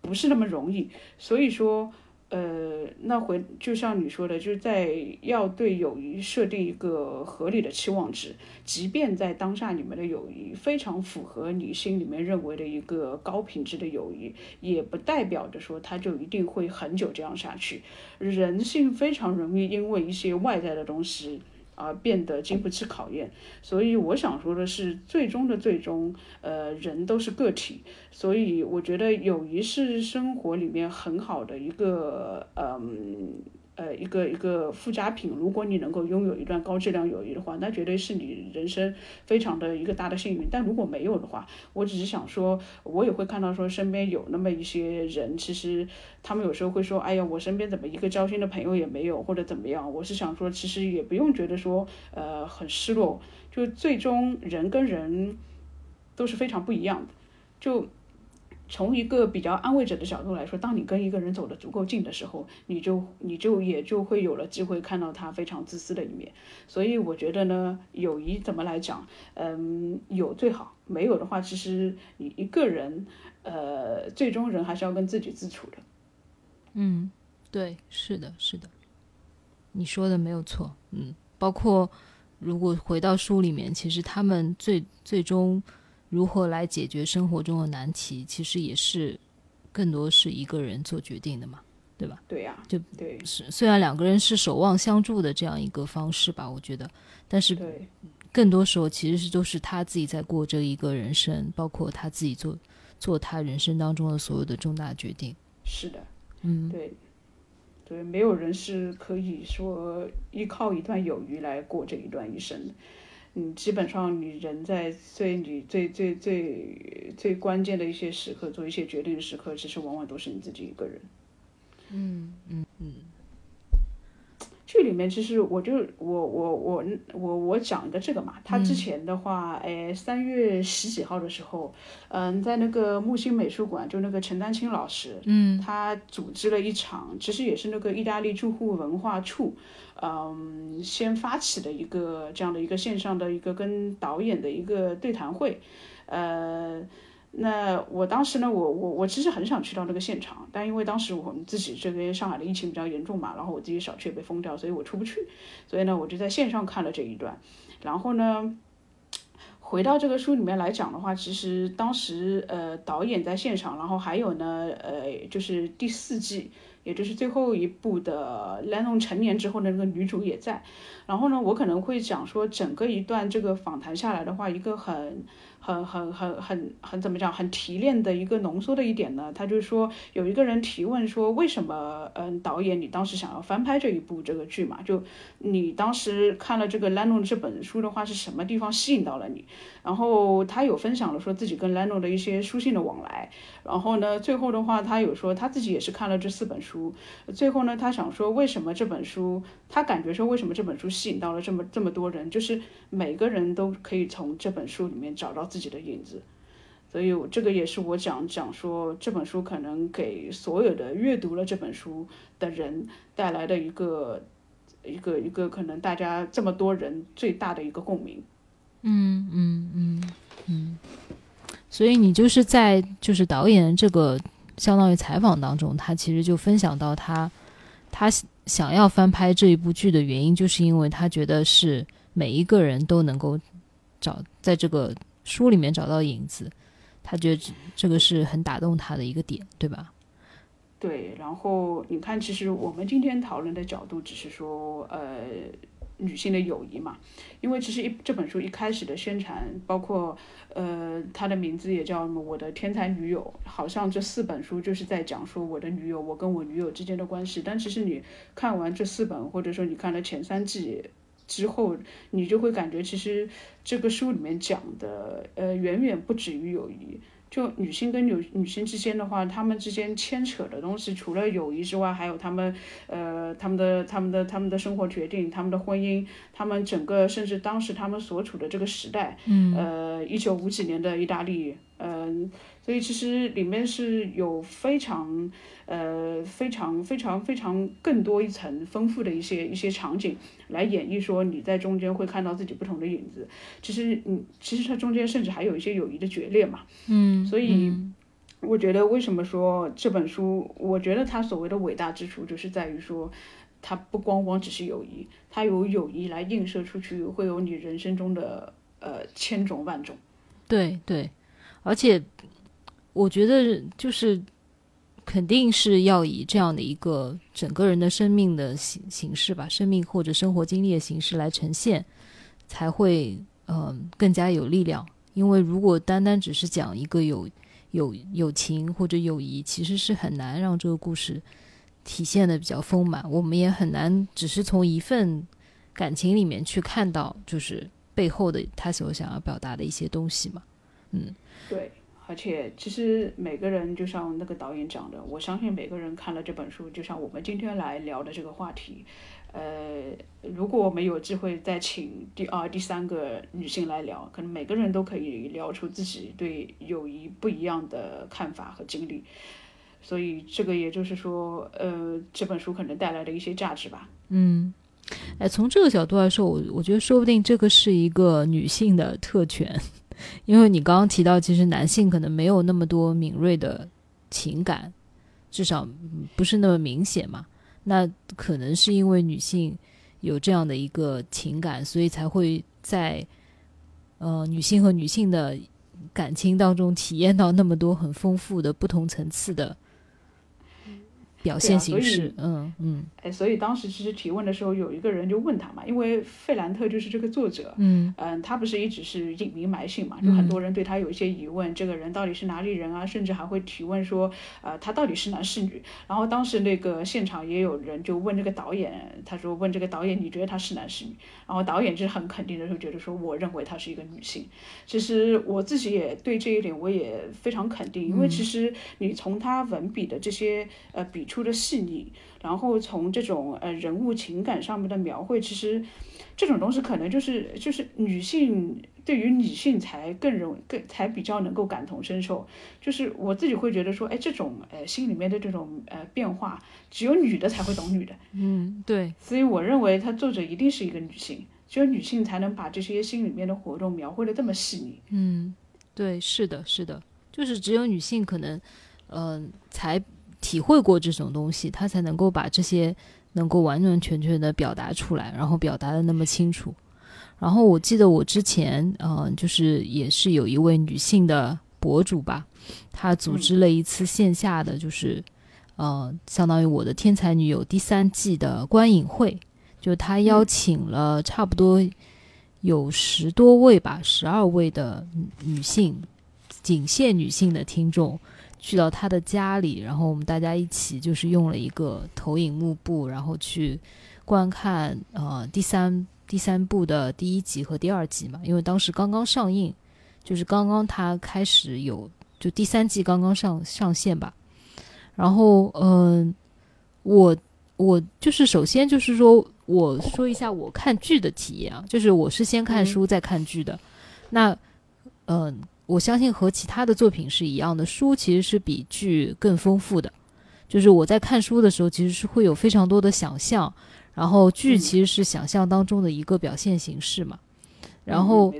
不是那么容易。所以说。呃，那回就像你说的，就是在要对友谊设定一个合理的期望值，即便在当下你们的友谊非常符合你心里面认为的一个高品质的友谊，也不代表着说它就一定会很久这样下去。人性非常容易因为一些外在的东西。而变得经不起考验，所以我想说的是，最终的最终，呃，人都是个体，所以我觉得友谊是生活里面很好的一个，嗯。呃，一个一个附加品，如果你能够拥有一段高质量友谊的话，那绝对是你人生非常的一个大的幸运。但如果没有的话，我只是想说，我也会看到说身边有那么一些人，其实他们有时候会说，哎呀，我身边怎么一个交心的朋友也没有，或者怎么样。我是想说，其实也不用觉得说，呃，很失落。就最终人跟人都是非常不一样的，就。从一个比较安慰者的角度来说，当你跟一个人走得足够近的时候，你就你就也就会有了机会看到他非常自私的一面。所以我觉得呢，友谊怎么来讲，嗯，有最好，没有的话，其实你一个人，呃，最终人还是要跟自己自处的。嗯，对，是的，是的，你说的没有错。嗯，包括如果回到书里面，其实他们最最终。如何来解决生活中的难题，其实也是更多是一个人做决定的嘛，对吧？对呀，就对。是虽然两个人是守望相助的这样一个方式吧，我觉得，但是更多时候其实是都是他自己在过这一个人生，包括他自己做做他人生当中的所有的重大决定。是的，嗯，对，对，没有人是可以说依靠一段友谊来过这一段一生的。嗯基本上，你人在最你最最最最关键的一些时刻做一些决定的时刻，其实往往都是你自己一个人。嗯嗯嗯。剧里面其实我就我我我我我讲一个这个嘛，他之前的话，哎，三月十几号的时候，嗯，在那个木星美术馆，就那个陈丹青老师，嗯，他组织了一场，其实也是那个意大利住户文化处，嗯，先发起的一个这样的一个线上的一个跟导演的一个对谈会，呃。那我当时呢，我我我其实很想去到那个现场，但因为当时我们自己这边上海的疫情比较严重嘛，然后我自己小区也被封掉，所以我出不去，所以呢，我就在线上看了这一段。然后呢，回到这个书里面来讲的话，其实当时呃导演在现场，然后还有呢呃就是第四季，也就是最后一部的 Leon 成年之后的那个女主也在。然后呢，我可能会讲说整个一段这个访谈下来的话，一个很。很很很很很怎么讲？很提炼的一个浓缩的一点呢，他就是说有一个人提问说，为什么嗯导演你当时想要翻拍这一部这个剧嘛？就你当时看了这个兰诺的这本书的话，是什么地方吸引到了你？然后他有分享了说自己跟兰诺的一些书信的往来。然后呢，最后的话他有说他自己也是看了这四本书。最后呢，他想说为什么这本书他感觉说为什么这本书吸引到了这么这么多人？就是每个人都可以从这本书里面找到自己己的影子，所以这个也是我讲讲说这本书可能给所有的阅读了这本书的人带来的一个一个一个可能大家这么多人最大的一个共鸣。嗯嗯嗯嗯，所以你就是在就是导演这个相当于采访当中，他其实就分享到他他想要翻拍这一部剧的原因，就是因为他觉得是每一个人都能够找在这个。书里面找到影子，他觉得这个是很打动他的一个点，对吧？对，然后你看，其实我们今天讨论的角度只是说，呃，女性的友谊嘛。因为其实一这本书一开始的宣传，包括呃，它的名字也叫什么《我的天才女友》，好像这四本书就是在讲说我的女友，我跟我女友之间的关系。但其实你看完这四本，或者说你看了前三季。之后，你就会感觉其实这个书里面讲的，呃，远远不止于友谊。就女性跟女女性之间的话，她们之间牵扯的东西，除了友谊之外，还有她们，呃，她们的、她们的、她们的生活决定，她们的婚姻，她们整个，甚至当时她们所处的这个时代，嗯呃，一九五几年的意大利，嗯，所以其实里面是有非常。呃，非常非常非常更多一层丰富的一些一些场景来演绎，说你在中间会看到自己不同的影子。其实，嗯，其实它中间甚至还有一些友谊的决裂嘛。嗯，所以我觉得为什么说这本书，我觉得它所谓的伟大之处，就是在于说，它不光光只是友谊，它有友谊来映射出去，会有你人生中的呃千种万种。对对，而且我觉得就是肯定是要以这样的一个整个人的生命的形形式吧，生命或者生活经历的形式来呈现，才会嗯更加有力量。因为如果单单只是讲一个有有友情或者友谊，其实是很难让这个故事体现的比较丰满。我们也很难只是从一份感情里面去看到，就是背后的他所想要表达的一些东西嘛。嗯，对，而且其实每个人就像那个导演讲的，我相信每个人看了这本书，就像我们今天来聊的这个话题。呃，如果我们有机会再请第二、第三个女性来聊，可能每个人都可以聊出自己对友谊不一样的看法和经历，所以这个也就是说，呃，这本书可能带来的一些价值吧。嗯，哎，从这个角度来说，我我觉得说不定这个是一个女性的特权，因为你刚刚提到，其实男性可能没有那么多敏锐的情感，至少不是那么明显嘛。那可能是因为女性有这样的一个情感，所以才会在呃女性和女性的感情当中体验到那么多很丰富的不同层次的。表现形式，嗯嗯，哎，所以当时其实提问的时候，有一个人就问他嘛，因为费兰特就是这个作者，嗯嗯，他不是一直是隐名埋姓嘛，就很多人对他有一些疑问，这个人到底是哪里人啊，甚至还会提问说，呃，他到底是男是女？然后当时那个现场也有人就问这个导演，他说问这个导演，你觉得他是男是女？然后导演就是很肯定的就觉得说，我认为她是一个女性。其实我自己也对这一点我也非常肯定，因为其实你从他文笔的这些呃笔。出的细腻，然后从这种呃人物情感上面的描绘，其实这种东西可能就是就是女性对于女性才更容更才比较能够感同身受。就是我自己会觉得说，哎，这种呃心里面的这种呃变化，只有女的才会懂女的。嗯，对。所以我认为他作者一定是一个女性，只有女性才能把这些心里面的活动描绘的这么细腻。嗯，对，是的，是的，就是只有女性可能，嗯，才。体会过这种东西，他才能够把这些能够完完全全的表达出来，然后表达的那么清楚。然后我记得我之前，嗯，就是也是有一位女性的博主吧，她组织了一次线下的，就是，呃，相当于我的天才女友第三季的观影会，就她邀请了差不多有十多位吧，十二位的女性，仅限女性的听众。去到他的家里，然后我们大家一起就是用了一个投影幕布，然后去观看呃第三第三部的第一集和第二集嘛，因为当时刚刚上映，就是刚刚他开始有就第三季刚刚上上线吧。然后嗯，我我就是首先就是说我说一下我看剧的体验啊，就是我是先看书再看剧的，那嗯。我相信和其他的作品是一样的，书其实是比剧更丰富的。就是我在看书的时候，其实是会有非常多的想象，然后剧其实是想象当中的一个表现形式嘛。然后，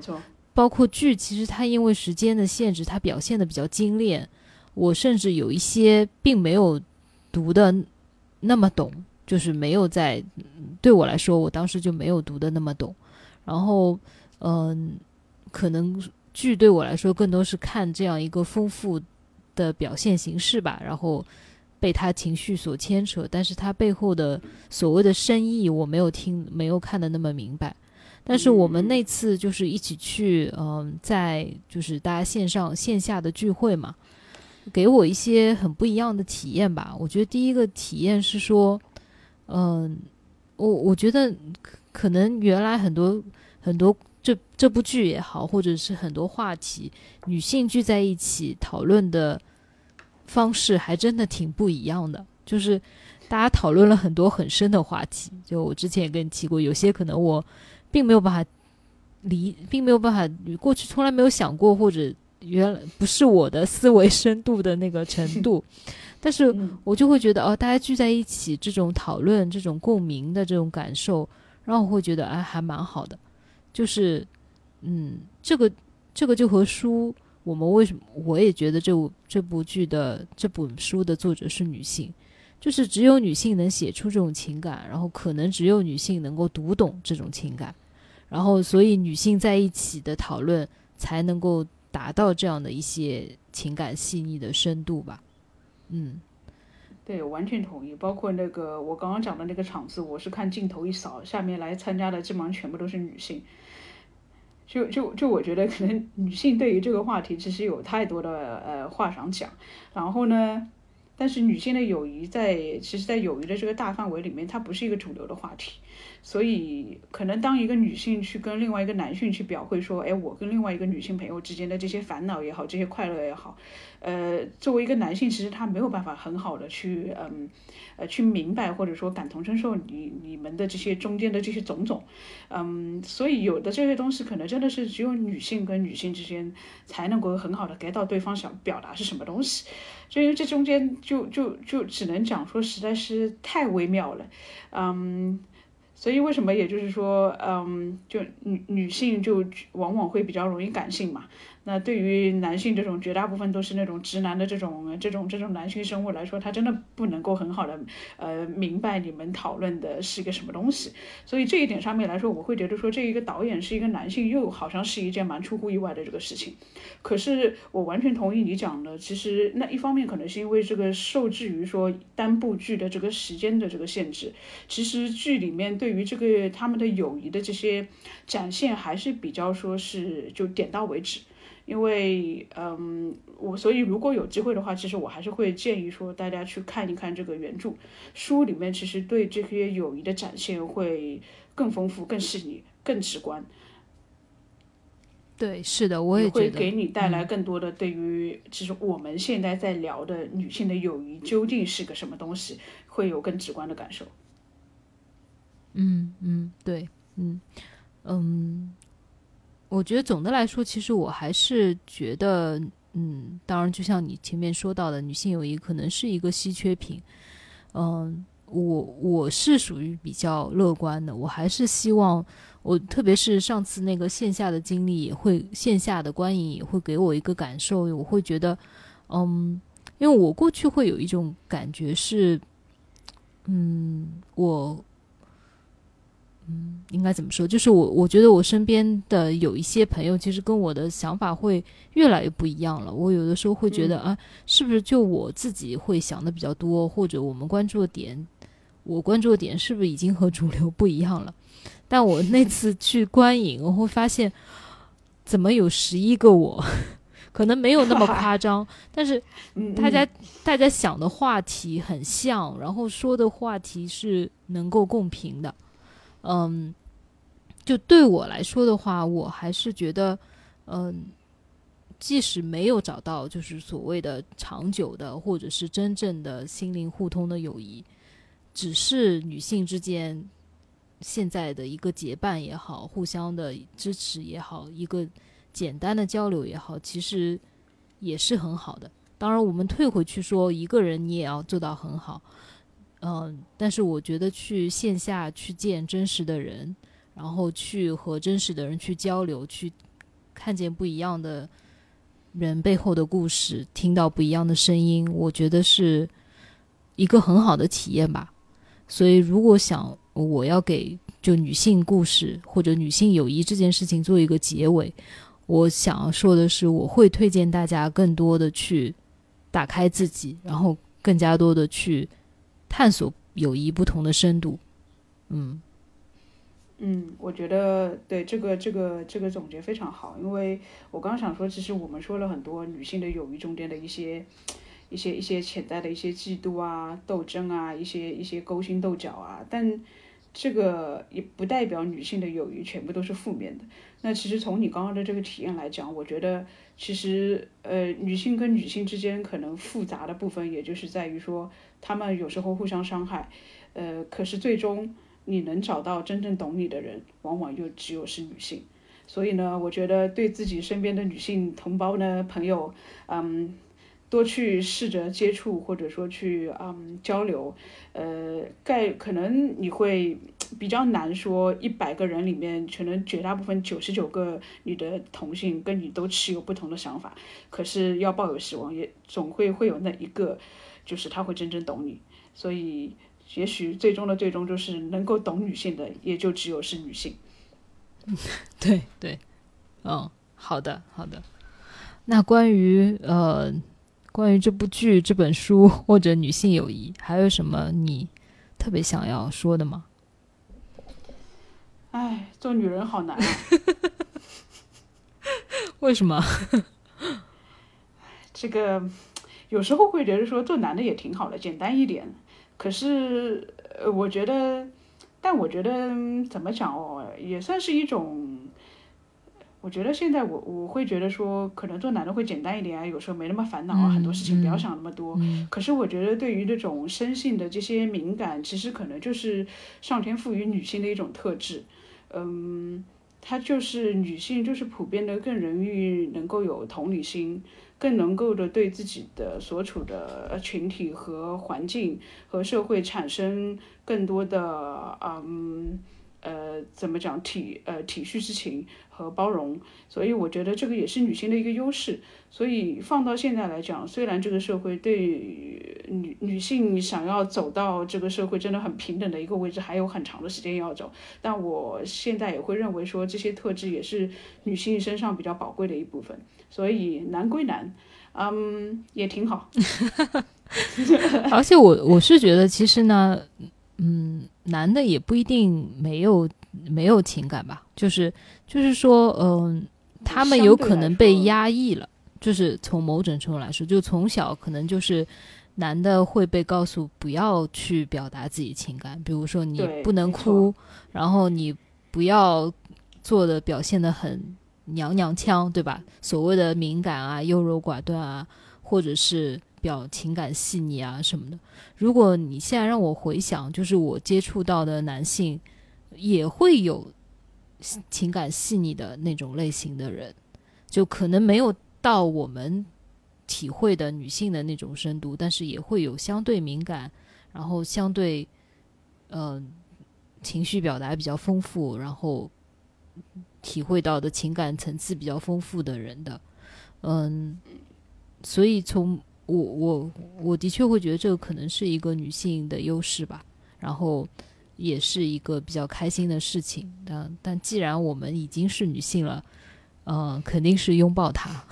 包括剧，其实它因为时间的限制，它表现的比较精炼。我甚至有一些并没有读的那么懂，就是没有在对我来说，我当时就没有读的那么懂。然后，嗯，可能。剧对我来说更多是看这样一个丰富的表现形式吧，然后被他情绪所牵扯，但是他背后的所谓的深意我没有听，没有看的那么明白。但是我们那次就是一起去，嗯，在就是大家线上线下的聚会嘛，给我一些很不一样的体验吧。我觉得第一个体验是说，嗯，我我觉得可能原来很多很多。这这部剧也好，或者是很多话题，女性聚在一起讨论的方式还真的挺不一样的。就是大家讨论了很多很深的话题，就我之前也跟你提过，有些可能我并没有办法理，并没有办法过去从来没有想过，或者原来不是我的思维深度的那个程度。<laughs> 但是我就会觉得，哦，大家聚在一起，这种讨论、这种共鸣的这种感受，让我会觉得，哎，还蛮好的。就是，嗯，这个这个就和书我们为什么？我也觉得这部这部剧的这本书的作者是女性，就是只有女性能写出这种情感，然后可能只有女性能够读懂这种情感，然后所以女性在一起的讨论才能够达到这样的一些情感细腻的深度吧。嗯，对，完全同意。包括那个我刚刚讲的那个场次，我是看镜头一扫，下面来参加的基本上全部都是女性。就就就我觉得，可能女性对于这个话题其实有太多的呃话想讲，然后呢，但是女性的友谊在其实，在友谊的这个大范围里面，它不是一个主流的话题。所以，可能当一个女性去跟另外一个男性去表会说，哎，我跟另外一个女性朋友之间的这些烦恼也好，这些快乐也好，呃，作为一个男性，其实他没有办法很好的去，嗯，呃，去明白或者说感同身受你你们的这些中间的这些种种，嗯，所以有的这些东西可能真的是只有女性跟女性之间才能够很好的 get 到对方想表达是什么东西，所以这中间就就就只能讲说实在是太微妙了，嗯。所以为什么也就是说，嗯，就女女性就往往会比较容易感性嘛。那对于男性这种绝大部分都是那种直男的这种这种这种男性生物来说，他真的不能够很好的呃明白你们讨论的是一个什么东西。所以这一点上面来说，我会觉得说这一个导演是一个男性，又好像是一件蛮出乎意外的这个事情。可是我完全同意你讲的，其实那一方面可能是因为这个受制于说单部剧的这个时间的这个限制，其实剧里面对于这个他们的友谊的这些展现还是比较说是就点到为止。因为，嗯，我所以如果有机会的话，其实我还是会建议说大家去看一看这个原著书里面，其实对这些友谊的展现会更丰富、更细腻、更直观。对，是的，我也会给你带来更多的对于，其实我们现在在聊的女性的友谊究竟是个什么东西，会有更直观的感受。嗯嗯，对，嗯嗯。我觉得总的来说，其实我还是觉得，嗯，当然，就像你前面说到的，女性友谊可能是一个稀缺品。嗯，我我是属于比较乐观的，我还是希望，我特别是上次那个线下的经历，也会线下的观影也会给我一个感受，我会觉得，嗯，因为我过去会有一种感觉是，嗯，我。嗯，应该怎么说？就是我，我觉得我身边的有一些朋友，其实跟我的想法会越来越不一样了。我有的时候会觉得啊，是不是就我自己会想的比较多，或者我们关注的点，我关注的点是不是已经和主流不一样了？但我那次去观影，我会发现，怎么有十一个我？<laughs> 可能没有那么夸张，但是大家大家想的话题很像，然后说的话题是能够共频的。嗯，就对我来说的话，我还是觉得，嗯，即使没有找到就是所谓的长久的，或者是真正的心灵互通的友谊，只是女性之间现在的一个结伴也好，互相的支持也好，一个简单的交流也好，其实也是很好的。当然，我们退回去说，一个人你也要做到很好。嗯，但是我觉得去线下去见真实的人，然后去和真实的人去交流，去看见不一样的人背后的故事，听到不一样的声音，我觉得是一个很好的体验吧。所以，如果想我要给就女性故事或者女性友谊这件事情做一个结尾，我想要说的是，我会推荐大家更多的去打开自己，然后更加多的去。探索友谊不同的深度，嗯，嗯，我觉得对这个这个这个总结非常好，因为我刚想说，其实我们说了很多女性的友谊中间的一些一些一些潜在的一些嫉妒啊、斗争啊、一些一些勾心斗角啊，但这个也不代表女性的友谊全部都是负面的。那其实从你刚刚的这个体验来讲，我觉得其实呃，女性跟女性之间可能复杂的部分，也就是在于说。她们有时候互相伤害，呃，可是最终你能找到真正懂你的人，往往又只有是女性。所以呢，我觉得对自己身边的女性同胞呢、朋友，嗯，多去试着接触，或者说去嗯交流，呃，概可能你会比较难说一百个人里面，可能绝大部分九十九个你的同性跟你都持有不同的想法，可是要抱有希望，也总会会有那一个，就是他会真正懂你，所以也许最终的最终就是能够懂女性的，也就只有是女性。<laughs> 对对，嗯，好的好的。那关于呃，关于这部剧、这本书或者女性友谊，还有什么你特别想要说的吗？哎，做女人好难啊！<laughs> 为什么？<laughs> 这个有时候会觉得说做男的也挺好的，简单一点。可是呃，我觉得，但我觉得怎么讲哦，也算是一种。我觉得现在我我会觉得说，可能做男的会简单一点啊，有时候没那么烦恼啊，很多事情不要想那么多。可是我觉得对于这种生性的这些敏感，其实可能就是上天赋予女性的一种特质。嗯，它就是女性就是普遍的更容易能够有同理心，更能够的对自己的所处的群体和环境和社会产生更多的嗯。呃，怎么讲体呃体恤之情和包容，所以我觉得这个也是女性的一个优势。所以放到现在来讲，虽然这个社会对女女性想要走到这个社会真的很平等的一个位置还有很长的时间要走，但我现在也会认为说这些特质也是女性身上比较宝贵的一部分。所以难归难，嗯，也挺好。<laughs> <laughs> 而且我我是觉得其实呢。嗯，男的也不一定没有没有情感吧，就是就是说，嗯，他们有可能被压抑了，就是从某种程度来说，就从小可能就是男的会被告诉不要去表达自己情感，比如说你不能哭，然后你不要做的表现的很娘娘腔，对吧？所谓的敏感啊、优柔寡断啊，或者是。表情感细腻啊什么的，如果你现在让我回想，就是我接触到的男性，也会有情感细腻的那种类型的人，就可能没有到我们体会的女性的那种深度，但是也会有相对敏感，然后相对嗯情绪表达比较丰富，然后体会到的情感层次比较丰富的人的，嗯，所以从。我我我的确会觉得这个可能是一个女性的优势吧，然后也是一个比较开心的事情。但但既然我们已经是女性了，嗯，肯定是拥抱它。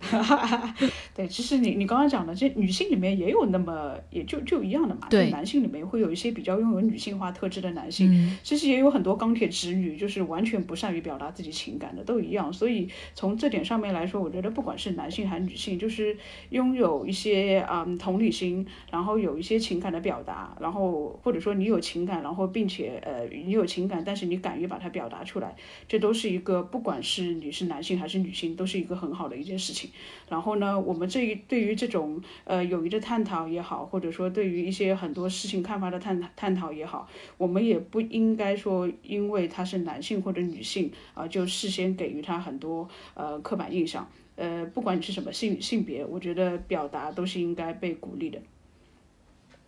哈哈，对，其实你你刚刚讲的，这女性里面也有那么也就就一样的嘛。对，男性里面会有一些比较拥有女性化特质的男性，其实也有很多钢铁直女，就是完全不善于表达自己情感的，都一样。所以从这点上面来说，我觉得不管是男性还是女性，就是拥有一些嗯同理心，然后有一些情感的表达，然后或者说你有情感，然后并且呃你有情感，但是你敢于把它表达出来，这都是一个不管是你是男性还是女性，都是一个很好的一件事情。然后呢，我们这一对于这种呃友谊的探讨也好，或者说对于一些很多事情看法的探探讨也好，我们也不应该说因为他是男性或者女性啊，就事先给予他很多呃刻板印象。呃，不管你是什么性性别，我觉得表达都是应该被鼓励的。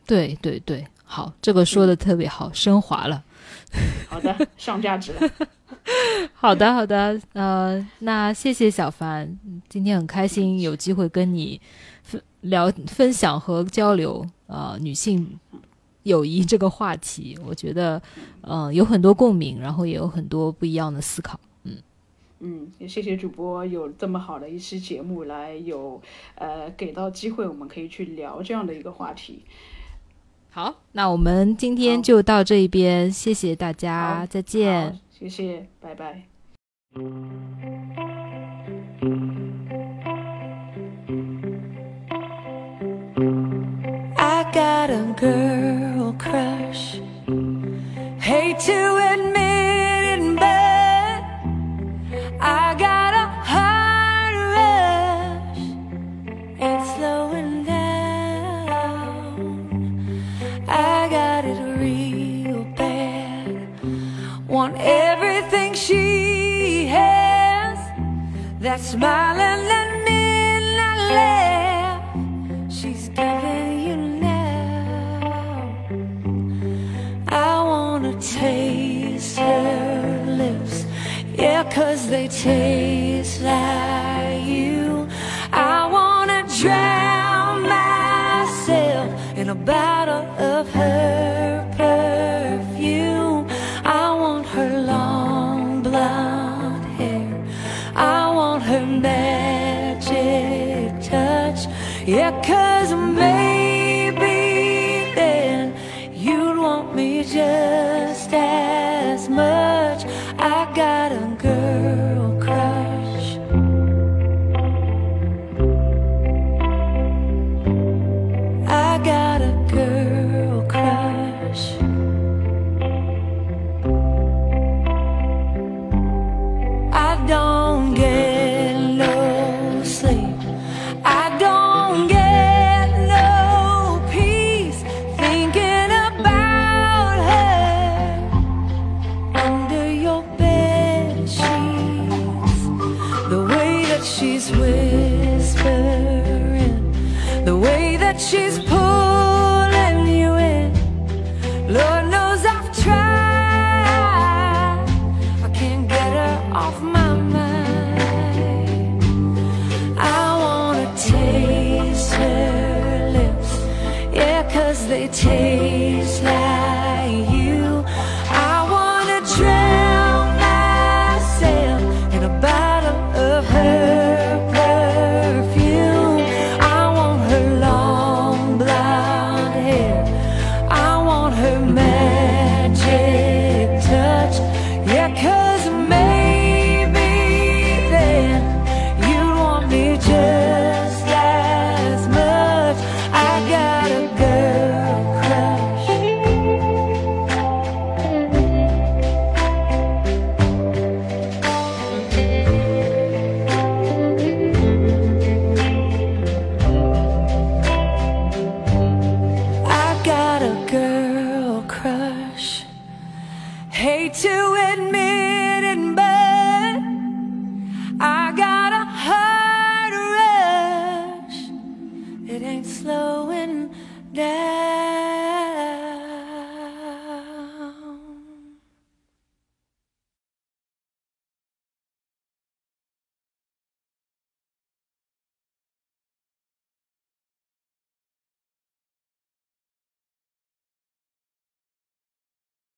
对对对，好，这个说的特别好，升华了。好的，上价值了。<laughs> 好的，好的，呃，那谢谢小凡，今天很开心有机会跟你分聊、分享和交流，呃，女性友谊这个话题，我觉得，嗯，有很多共鸣，然后也有很多不一样的思考，嗯嗯，也谢谢主播有这么好的一期节目来有呃给到机会，我们可以去聊这样的一个话题。好，那我们今天就到这一边，谢谢大家，再见。谢谢，拜拜。I got a girl crush. Hate to admit it, but I got that smile and that midnight laugh she's giving you now. I wanna taste her lips, yeah, cause they taste like you. I wanna drown myself in a bottle of her. Yeah, cause I'm made